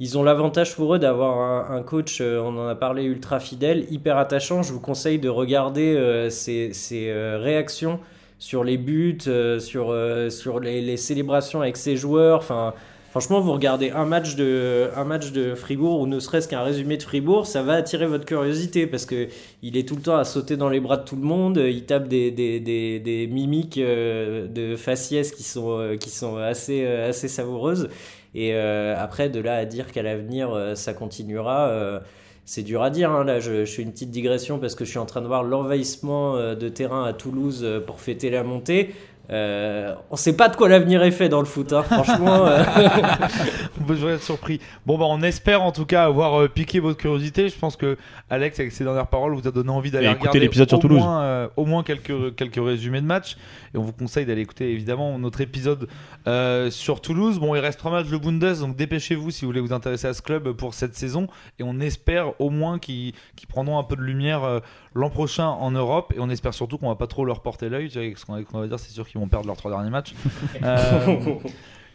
ils ont l'avantage pour eux d'avoir un, coach, on en a parlé, ultra fidèle, hyper attachant. Je vous conseille de regarder ses, ses, réactions sur les buts, euh, sur, euh, sur les, les célébrations avec ses joueurs. Enfin, franchement, vous regardez un match, de, un match de Fribourg ou ne serait-ce qu'un résumé de Fribourg, ça va attirer votre curiosité parce que il est tout le temps à sauter dans les bras de tout le monde. Il tape des, des, des, des mimiques euh, de faciès qui sont, qui sont assez, assez savoureuses. Et après, de là à dire qu'à l'avenir, ça continuera, c'est dur à dire. hein. Là, je, je fais une petite digression parce que je suis en train de voir l'envahissement euh, de terrain à Toulouse euh, pour fêter la montée. Euh, on sait pas de quoi l'avenir est fait dans le foot, hein. franchement. euh, On peut toujours être surpris. Bon, bah, on espère en tout cas avoir euh, piqué votre curiosité. Je pense que Alex, avec ses dernières paroles, vous a donné envie d'aller regarder l'épisode sur au Toulouse. Moins, euh, au moins quelques, quelques résumés de matchs. Et on vous conseille d'aller écouter évidemment notre épisode euh, sur Toulouse. Bon, il reste trois matchs de Bundes, donc dépêchez-vous si vous voulez vous intéresser à ce club pour cette saison. Et on espère au moins qu'ils prendront un peu de lumière euh, l'an prochain en Europe. Et on espère surtout qu'on va pas trop leur porter l'œil. Ce qu'on qu'on va dire, c'est sûr qu'ils vont perdre leurs trois derniers matchs. Euh,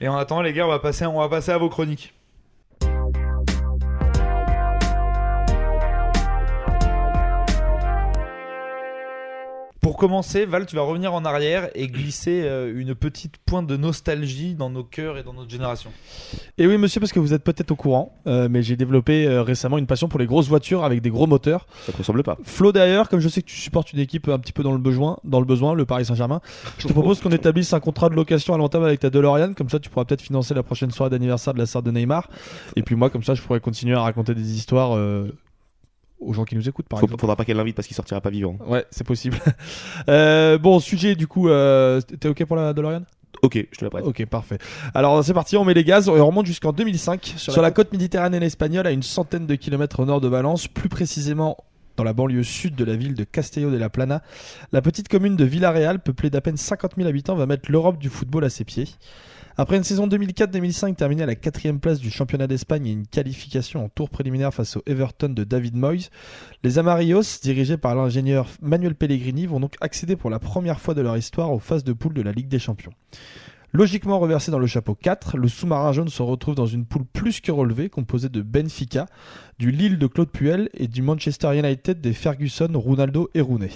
et en attendant, les gars, on va passer, on va passer à vos chroniques. Pour commencer, Val, tu vas revenir en arrière et glisser euh, une petite pointe de nostalgie dans nos cœurs et dans notre génération. Et oui, monsieur, parce que vous êtes peut-être au courant, euh, mais j'ai développé euh, récemment une passion pour les grosses voitures avec des gros moteurs. Ça te ressemble pas. Flo d'ailleurs, comme je sais que tu supportes une équipe un petit peu dans le besoin, dans le besoin, le Paris Saint-Germain, je te propose qu'on établisse un contrat de location à long terme avec ta DeLorean, comme ça tu pourras peut-être financer la prochaine soirée d'anniversaire de la sœur de Neymar. Et puis moi, comme ça, je pourrais continuer à raconter des histoires euh, aux gens qui nous écoutent, par Faut- exemple. faudra pas qu'elle l'invite parce qu'il sortira pas vivant. Ouais, c'est possible. Euh, bon, sujet du coup, euh, t'es ok pour la DeLorean? Ok, je te la prête. Ok, parfait. Alors c'est parti, on met les gaz et on remonte jusqu'en 2005 sur, la, côte méditerranéenne espagnole à une centaine de kilomètres au nord de Valence, plus précisément dans la banlieue sud de la ville de Castello de la Plana. La petite commune de Villarreal, peuplée d'à peine 50 000 habitants, va mettre l'Europe du football à ses pieds. Après une saison 2004-2005 terminée à la quatrième place du championnat d'Espagne et une qualification en tour préliminaire face au Everton de David Moyes, les Amarillos, dirigés par l'ingénieur Manuel Pellegrini, vont donc accéder pour la première fois de leur histoire aux phases de poule de la Ligue des Champions. Logiquement reversé dans le chapeau 4, le sous-marin jaune se retrouve dans une poule plus que relevée composée de Benfica, du Lille de Claude Puel et du Manchester United des Ferguson, Ronaldo et Rooney.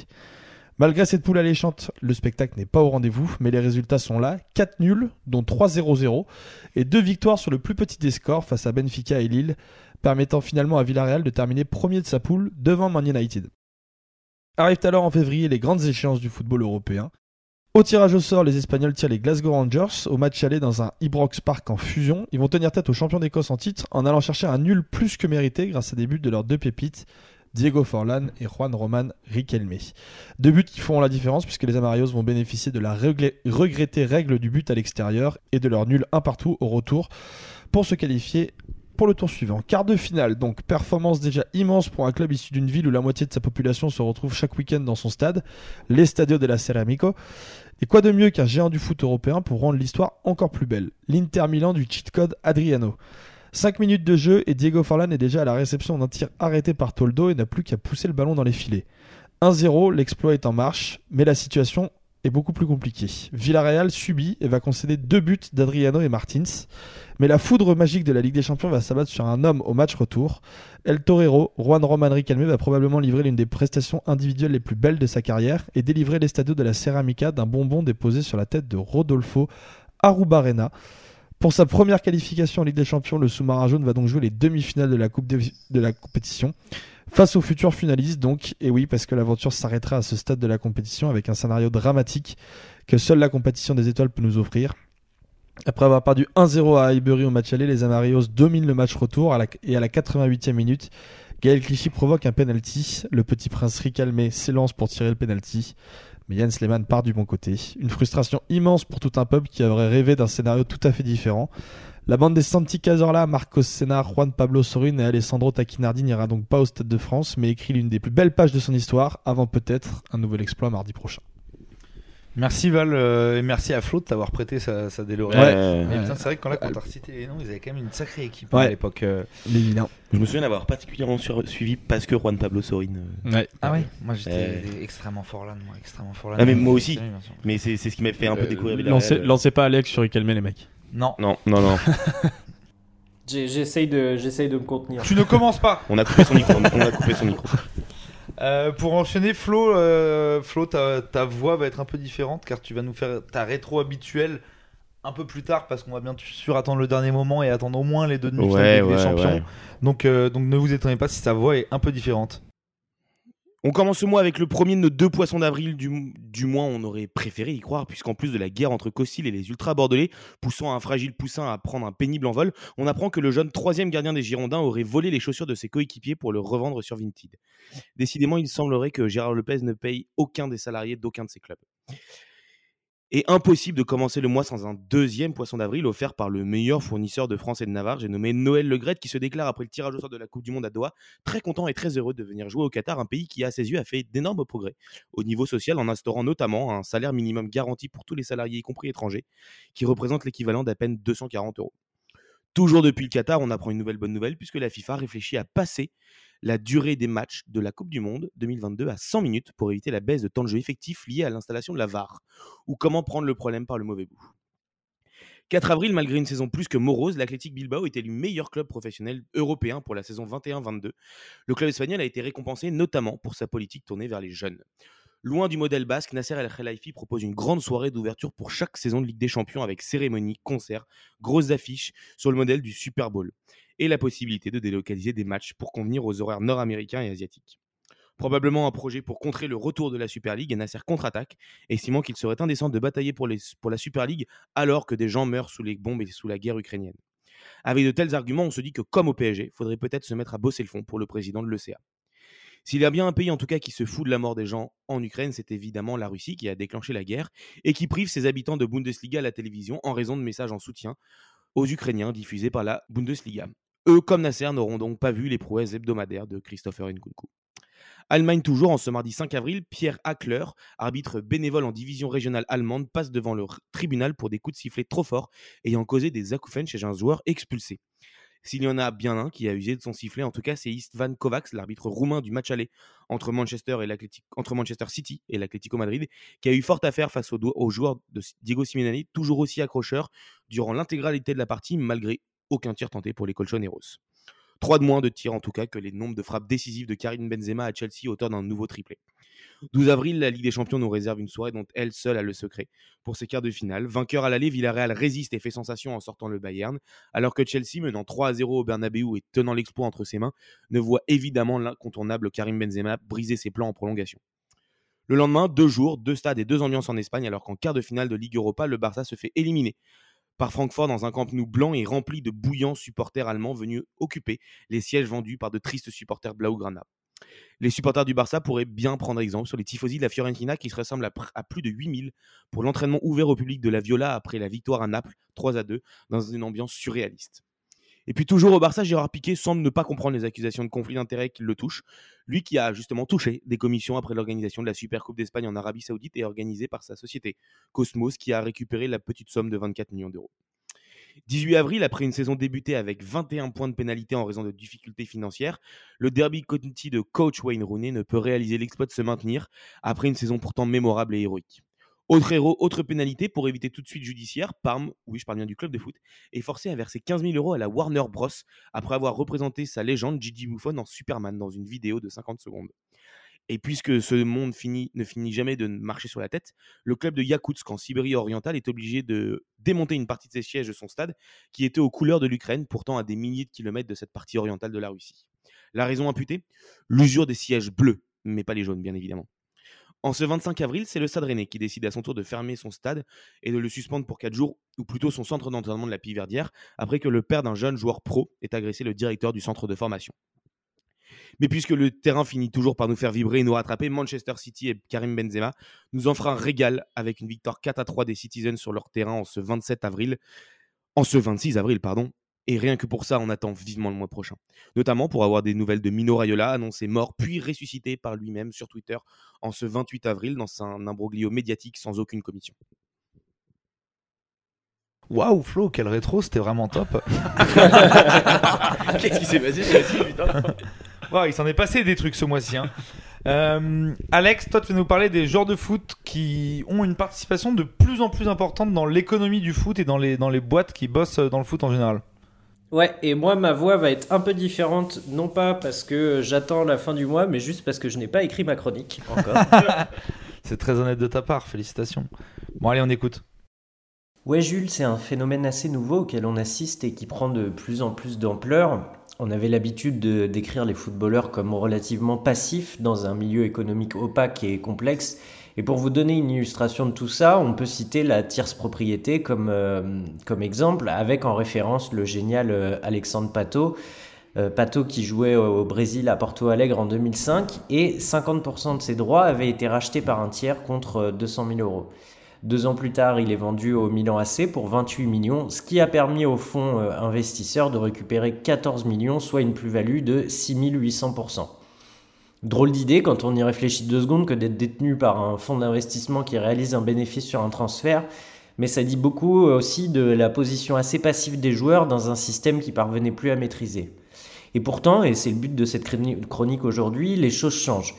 Malgré cette poule alléchante, le spectacle n'est pas au rendez-vous, mais les résultats sont là. 4 nuls, dont 3-0-0, et 2 victoires sur le plus petit des scores face à Benfica et Lille, permettant finalement à Villarreal de terminer premier de sa poule devant Man United. Arrivent alors en février les grandes échéances du football européen. Au tirage au sort, les Espagnols tirent les Glasgow Rangers au match aller dans un Ibrox Park en fusion. Ils vont tenir tête aux champions d'Écosse en titre en allant chercher un nul plus que mérité grâce à des buts de leurs deux pépites, Diego Forlan et Juan Roman Riquelme. Deux buts qui feront la différence puisque les Amarillos vont bénéficier de la regrettée règle du but à l'extérieur et de leur nul un partout au retour pour se qualifier pour le tour suivant. Quart de finale, donc performance déjà immense pour un club issu d'une ville où la moitié de sa population se retrouve chaque week-end dans son stade, l'Estadio de la Ceramico. Et quoi de mieux qu'un géant du foot européen pour rendre l'histoire encore plus belle? L'Inter Milan du cheat code Adriano. 5 minutes de jeu et Diego Forlan est déjà à la réception d'un tir arrêté par Toldo et n'a plus qu'à pousser le ballon dans les filets. 1-0, l'exploit est en marche, mais la situation est beaucoup plus compliquée. Villarreal subit et va concéder deux buts d'Adriano et Martins. Mais la foudre magique de la Ligue des Champions va s'abattre sur un homme au match retour. El Torero, Juan Roman Riquelme, va probablement livrer l'une des prestations individuelles les plus belles de sa carrière et délivrer les stadios de la Ceramica d'un bonbon déposé sur la tête de Rodolfo Arubarena. Pour sa première qualification en Ligue des Champions, le sous-marin jaune va donc jouer les demi-finales de la Coupe de, la compétition. Face aux futurs finalistes, donc, et oui, parce que l'aventure s'arrêtera à ce stade de la compétition avec un scénario dramatique que seule la compétition des étoiles peut nous offrir. Après avoir perdu 1-0 à Highbury au match aller, les Amarillos dominent le match retour et à la 88e minute, Gaël Clichy provoque un penalty. Le petit prince Ricalmé s'élance pour tirer le penalty mais Yann part du bon côté. Une frustration immense pour tout un peuple qui aurait rêvé d'un scénario tout à fait différent. La bande des Santi Cazorla, Marcos Senna, Juan Pablo Sorin et Alessandro Taquinardi n'ira donc pas au Stade de France, mais écrit l'une des plus belles pages de son histoire, avant peut-être un nouvel exploit mardi prochain. Merci Val euh, et merci à Flo de t'avoir prêté sa, sa DeLorean. C'est vrai que quand, là, quand t'as recité les noms, ils avaient quand même une sacrée équipe hein, à l'époque. Euh. Je me souviens d'avoir particulièrement suivi parce que Juan Pablo Sorin. Euh, ah ouais? Moi j'étais extrêmement fort là, moi, extrêmement fort là. Ah mais moi aussi. Mais c'est ce qui m'a fait un peu découvrir. Lancez, lancez pas Alex sur Ikelme les mecs. Non. Non, non, non. J'essaye de, de me contenir. Tu ne commences pas. On a coupé son micro. On a coupé son micro. Euh, pour enchaîner, Flo, euh, Flo ta, voix va être un peu différente car tu vas nous faire ta rétro habituelle un peu plus tard parce qu'on va bien sûr attendre le dernier moment et attendre au moins les deux demi-finales des champions. Donc, euh, donc ne vous étonnez pas si sa voix est un peu différente. On commence ce mois avec le premier de nos deux poissons d'avril, du, moins on aurait préféré y croire, puisqu'en plus de la guerre entre Costil et les ultra bordelais, poussant un fragile poussin à prendre un pénible envol, on apprend que le jeune troisième gardien des Girondins aurait volé les chaussures de ses coéquipiers pour le revendre sur Vinted. Décidément, il semblerait que Gérard Lepez ne paye aucun des salariés d'aucun de ses clubs. Et impossible de commencer le mois sans un deuxième poisson d'avril offert par le meilleur fournisseur de France et de Navarre, j'ai nommé Noël Legrette, qui se déclare après le tirage au sort de la Coupe du Monde à Doha, très content et très heureux de venir jouer au Qatar, un pays qui, à ses yeux, a fait d'énormes progrès au niveau social en instaurant notamment un salaire minimum garanti pour tous les salariés, y compris étrangers, qui représente l'équivalent d'à peine 240 euros. Toujours depuis le Qatar, on apprend une nouvelle bonne nouvelle puisque la FIFA réfléchit à passer la durée des matchs de la Coupe du Monde 2022 à 100 minutes pour éviter la baisse de temps de jeu effectif liée à l'installation de la VAR, ou comment prendre le problème par le mauvais bout? 4 avril, malgré une saison plus que morose, l'Athletic Bilbao est élu meilleur club professionnel européen pour la saison 21-22. Le club espagnol a été récompensé notamment pour sa politique tournée vers les jeunes. Loin du modèle basque, Nasser El Khelaifi propose une grande soirée d'ouverture pour chaque saison de Ligue des Champions avec cérémonie, concert, grosses affiches sur le modèle du Super Bowl et la possibilité de délocaliser des matchs pour convenir aux horaires nord-américains et asiatiques. Probablement un projet pour contrer le retour de la Super League et Nasser contre-attaque, estimant qu'il serait indécent de batailler pour, la Super League alors que des gens meurent sous les bombes et sous la guerre ukrainienne. Avec de tels arguments, on se dit que comme au PSG, faudrait peut-être se mettre à bosser le fond pour le président de l'ECA. S'il y a bien un pays en tout cas qui se fout de la mort des gens en Ukraine, c'est évidemment la Russie qui a déclenché la guerre et qui prive ses habitants de Bundesliga à la télévision en raison de messages en soutien aux Ukrainiens diffusés par la Bundesliga. Eux, comme Nasser, n'auront donc pas vu les prouesses hebdomadaires de Christopher Nkunku. Allemagne toujours, en ce mardi 5 avril, Pierre Hackler, arbitre bénévole en division régionale allemande, passe devant le tribunal pour des coups de sifflet trop forts ayant causé des acouphènes chez un joueur expulsé. S'il y en a bien un qui a usé de son sifflet, en tout cas, c'est Istvan Kovacs, l'arbitre roumain du match aller entre Manchester, City et l'Atlético Madrid, qui a eu fort à faire face au, joueur de Diego Simeone, toujours aussi accrocheur durant l'intégralité de la partie, malgré aucun tir tenté pour les Colchoneros. Trois de moins de tirs en tout cas que les nombres de frappes décisives de Karim Benzema à Chelsea, auteur d'un nouveau triplé. 12 avril, la Ligue des Champions nous réserve une soirée dont elle seule a le secret. Pour ses quarts de finale, vainqueur à l'aller, Villarreal résiste et fait sensation en sortant le Bayern, alors que Chelsea, menant 3 à 0 au Bernabeu et tenant l'exploit entre ses mains, ne voit évidemment l'incontournable Karim Benzema briser ses plans en prolongation. Le lendemain, deux jours, deux stades et deux ambiances en Espagne, alors qu'en quart de finale de Ligue Europa, le Barça se fait éliminer par Francfort dans un camp nou blanc et rempli de bouillants supporters allemands venus occuper les sièges vendus par de tristes supporters Blaugrana. Les supporters du Barça pourraient bien prendre exemple sur les tifosi de la Fiorentina qui se ressemblent à, plus de 8000 pour l'entraînement ouvert au public de la Viola après la victoire à Naples 3 à 2 dans une ambiance surréaliste. Et puis toujours au Barça, Gérard Piquet semble ne pas comprendre les accusations de conflit d'intérêts qui le touchent. Lui qui a justement touché des commissions après l'organisation de la Super Coupe d'Espagne en Arabie Saoudite et organisée par sa société Cosmos qui a récupéré la petite somme de 24 millions d'euros. 18 avril, après une saison débutée avec 21 points de pénalité en raison de difficultés financières, le Derby County de coach Wayne Rooney ne peut réaliser l'exploit de se maintenir après une saison pourtant mémorable et héroïque. Autre héros, autre pénalité pour éviter toute suite judiciaire, Parme, oui je parle bien du club de foot, est forcé à verser 15 000 euros à la Warner Bros. après avoir représenté sa légende Gigi Buffon en Superman dans une vidéo de 50 secondes. Et puisque ce monde ne finit jamais de marcher sur la tête, le club de Yakoutsk en Sibérie orientale est obligé de démonter une partie de ses sièges de son stade qui était aux couleurs de l'Ukraine, pourtant à des milliers de kilomètres de cette partie orientale de la Russie. La raison imputée? L'usure des sièges bleus, mais pas les jaunes bien évidemment. En ce 25 avril, c'est le Stade qui décide à son tour de fermer son stade et de le suspendre pour 4 jours, ou plutôt son centre d'entraînement de la Piverdière, après que le père d'un jeune joueur pro ait agressé le directeur du centre de formation. Mais puisque le terrain finit toujours par nous faire vibrer et nous rattraper, Manchester City et Karim Benzema nous en un régal avec une victoire 4 à 3 des Citizens sur leur terrain en ce 27 avril. En ce 26 avril. Et rien que pour ça, on attend vivement le mois prochain. Notamment pour avoir des nouvelles de Mino Raiola, annoncé mort puis ressuscité par lui-même sur Twitter en ce 28 avril dans un imbroglio médiatique sans aucune commission. Waouh Flo, quel rétro, c'était vraiment top. Qu'est-ce qui s'est passé putain? Il s'en est passé des trucs ce mois-ci. Hein. Euh, Alex, toi, tu vas nous parler des joueurs de foot qui ont une participation de plus en plus importante dans l'économie du foot et dans les, dans les boîtes qui bossent dans le foot en général. Ouais, et moi, ma voix va être un peu différente, non pas parce que j'attends la fin du mois, mais juste parce que je n'ai pas écrit ma chronique encore. C'est très honnête de ta part, félicitations. Bon, allez, on écoute. Ouais, Jules, c'est un phénomène assez nouveau auquel on assiste et qui prend de plus en plus d'ampleur. On avait l'habitude de décrire les footballeurs comme relativement passifs dans un milieu économique opaque et complexe. Et pour vous donner une illustration de tout ça, on peut citer la tierce propriété comme, euh, exemple, avec en référence le génial euh, Alexandre Pato. Euh, Pato qui jouait au Brésil à Porto Alegre en 2005 et 50% de ses droits avaient été rachetés par un tiers contre 200 000 euros. Deux ans plus tard, il est vendu au Milan AC pour 28 millions, ce qui a permis au fonds investisseur de récupérer 14 millions, soit une plus-value de 6800%. Drôle d'idée quand on y réfléchit deux secondes que d'être détenu par un fonds d'investissement qui réalise un bénéfice sur un transfert, mais ça dit beaucoup aussi de la position assez passive des joueurs dans un système qui parvenait plus à maîtriser. Et pourtant, et c'est le but de cette chronique aujourd'hui, les choses changent.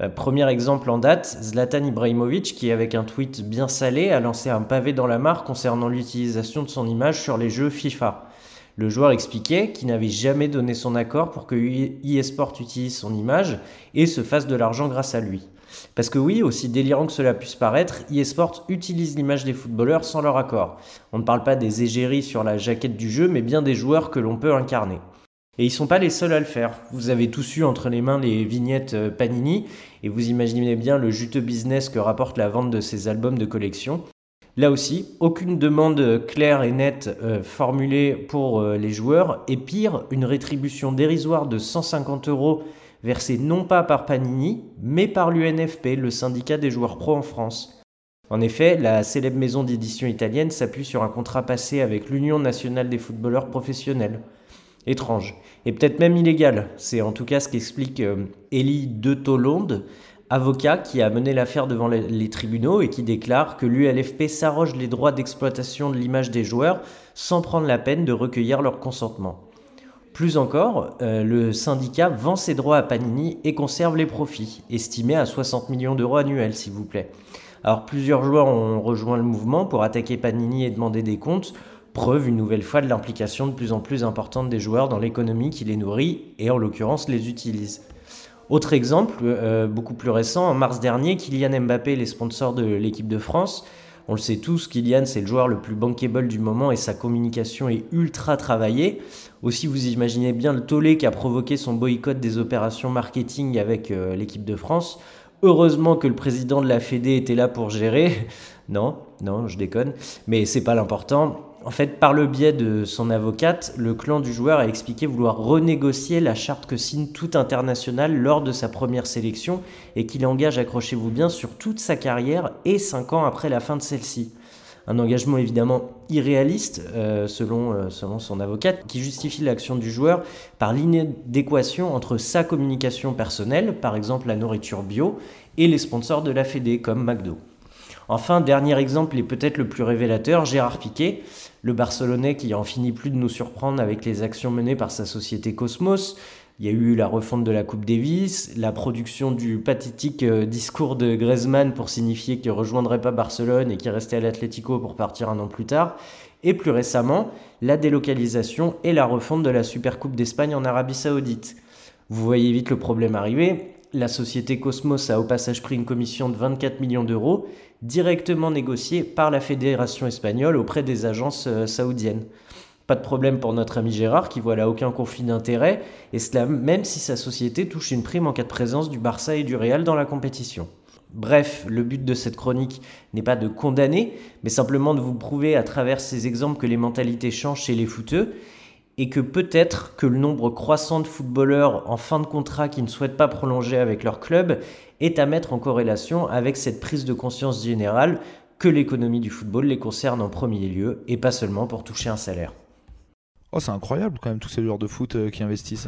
Euh, premier exemple en date, Zlatan Ibrahimovic, qui avec un tweet bien salé a lancé un pavé dans la mare concernant l'utilisation de son image sur les jeux FIFA. Le joueur expliquait qu'il n'avait jamais donné son accord pour que eSport utilise son image et se fasse de l'argent grâce à lui. Parce que oui, aussi délirant que cela puisse paraître, eSport utilise l'image des footballeurs sans leur accord. On ne parle pas des égéries sur la jaquette du jeu, mais bien des joueurs que l'on peut incarner. Et ils sont pas les seuls à le faire. Vous avez tous eu entre les mains les vignettes euh, Panini et vous imaginez bien le juteux business que rapporte la vente de ces albums de collection. Là aussi, aucune demande claire et nette euh, formulée pour euh, les joueurs et pire, une rétribution dérisoire de 150 euros versés non pas par Panini, mais par l'UNFP, le syndicat des joueurs pro en France. En effet, la célèbre maison d'édition italienne s'appuie sur un contrat passé avec l'Union nationale des footballeurs professionnels. Étrange, et peut-être même illégal, c'est en tout cas ce qu'explique euh, Elie de Tolonde, avocat qui a mené l'affaire devant les tribunaux et qui déclare que l'ULFP s'arroge les droits d'exploitation de l'image des joueurs sans prendre la peine de recueillir leur consentement. Plus encore, euh, le syndicat vend ses droits à Panini et conserve les profits, estimés à 60 millions d'euros annuels s'il vous plaît. Alors plusieurs joueurs ont rejoint le mouvement pour attaquer Panini et demander des comptes, preuve une nouvelle fois de l'implication de plus en plus importante des joueurs dans l'économie qui les nourrit et en l'occurrence les utilise. Autre exemple, euh, beaucoup plus récent, en mars dernier, Kylian Mbappé, les sponsors de l'équipe de France, on le sait tous, Kylian c'est le joueur le plus bankable du moment et sa communication est ultra travaillée. Aussi vous imaginez bien le tollé qui a provoqué son boycott des opérations marketing avec euh, l'équipe de France. Heureusement que le président de la Fédé était là pour gérer. Non, non, je déconne, mais c'est pas l'important. En fait, par le biais de son avocate, le clan du joueur a expliqué vouloir renégocier la charte que signe tout international lors de sa première sélection et qu'il engage, accrochez-vous bien, sur toute sa carrière et 5 ans après la fin de celle-ci. Un engagement évidemment irréaliste, euh, selon, euh, selon son avocate, qui justifie l'action du joueur par l'inadéquation entre sa communication personnelle, par exemple la nourriture bio, et les sponsors de la Fédé, comme McDo. Enfin, dernier exemple et peut-être le plus révélateur, Gérard Piquet, le Barcelonais qui en finit plus de nous surprendre avec les actions menées par sa société Cosmos. Il y a eu la refonte de la Coupe Davis, la production du pathétique euh, discours de Griezmann pour signifier qu'il ne rejoindrait pas Barcelone et qu'il restait à l'Atlético pour partir un an plus tard. Et plus récemment, la délocalisation et la refonte de la Supercoupe d'Espagne en Arabie Saoudite. Vous voyez vite le problème arriver. La société Cosmos a au passage pris une commission de 24 millions d'euros directement négocié par la fédération espagnole auprès des agences euh, saoudiennes. Pas de problème pour notre ami Gérard qui voit là aucun conflit d'intérêt, et cela même si sa société touche une prime en cas de présence du Barça et du Real dans la compétition. Bref, le but de cette chronique n'est pas de condamner, mais simplement de vous prouver à travers ces exemples que les mentalités changent chez les footeux et que peut-être que le nombre croissant de footballeurs en fin de contrat qui ne souhaitent pas prolonger avec leur club est à mettre en corrélation avec cette prise de conscience générale que l'économie du football les concerne en premier lieu et pas seulement pour toucher un salaire. Oh, c'est incroyable quand même tous ces joueurs de foot euh, qui investissent.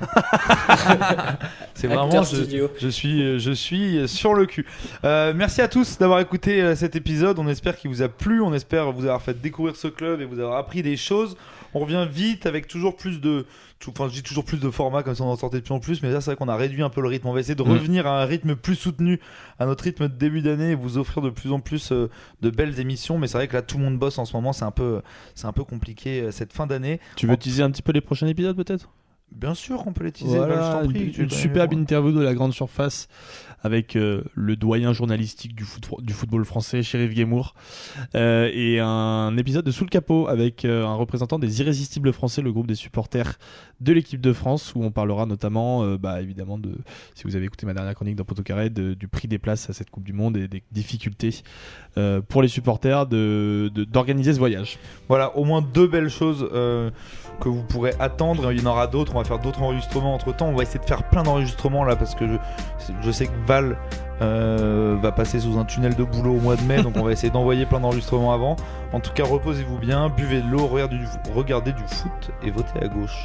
c'est vraiment je, je, suis je suis sur le cul. Euh, merci à tous d'avoir écouté euh, cet épisode. On espère qu'il vous a plu. On espère vous avoir fait découvrir ce club et vous avoir appris des choses. On revient vite avec toujours plus de. Enfin, je dis toujours plus de formats comme ça on en sortait de plus en plus, mais là c'est vrai qu'on a réduit un peu le rythme. On va essayer de mm. revenir à un rythme plus soutenu, à notre rythme de début d'année, et vous offrir de plus en plus euh, de belles émissions. Mais c'est vrai que là tout le monde bosse en ce moment, c'est un peu, c'est un peu compliqué euh, cette fin d'année. Tu veux teaser un petit peu les prochains épisodes peut-être? Bien sûr qu'on peut les teaser. Bah, une, superbe interview de la grande surface avec euh, le doyen journalistique du, football français, Sheriff Guémour, euh, et un épisode de Sous le capot avec euh, un représentant des Irrésistibles Français, le groupe des supporters de l'équipe de France, où on parlera notamment, bah, évidemment, de, si vous avez écouté ma dernière chronique dans Poto Carré, du prix des places à cette Coupe du Monde et des difficultés pour les supporters d'organiser de, d'organiser ce voyage. Voilà, au moins deux belles choses que vous pourrez attendre. Il y en aura d'autres. On va faire d'autres enregistrements entre temps. On va essayer de faire plein d'enregistrements là parce que je, je sais que Euh, va passer sous un tunnel de boulot au mois de mai. donc on va essayer d'envoyer plein d'enregistrements avant. En tout cas, reposez-vous bien, buvez de l'eau, regardez du foot et votez à gauche.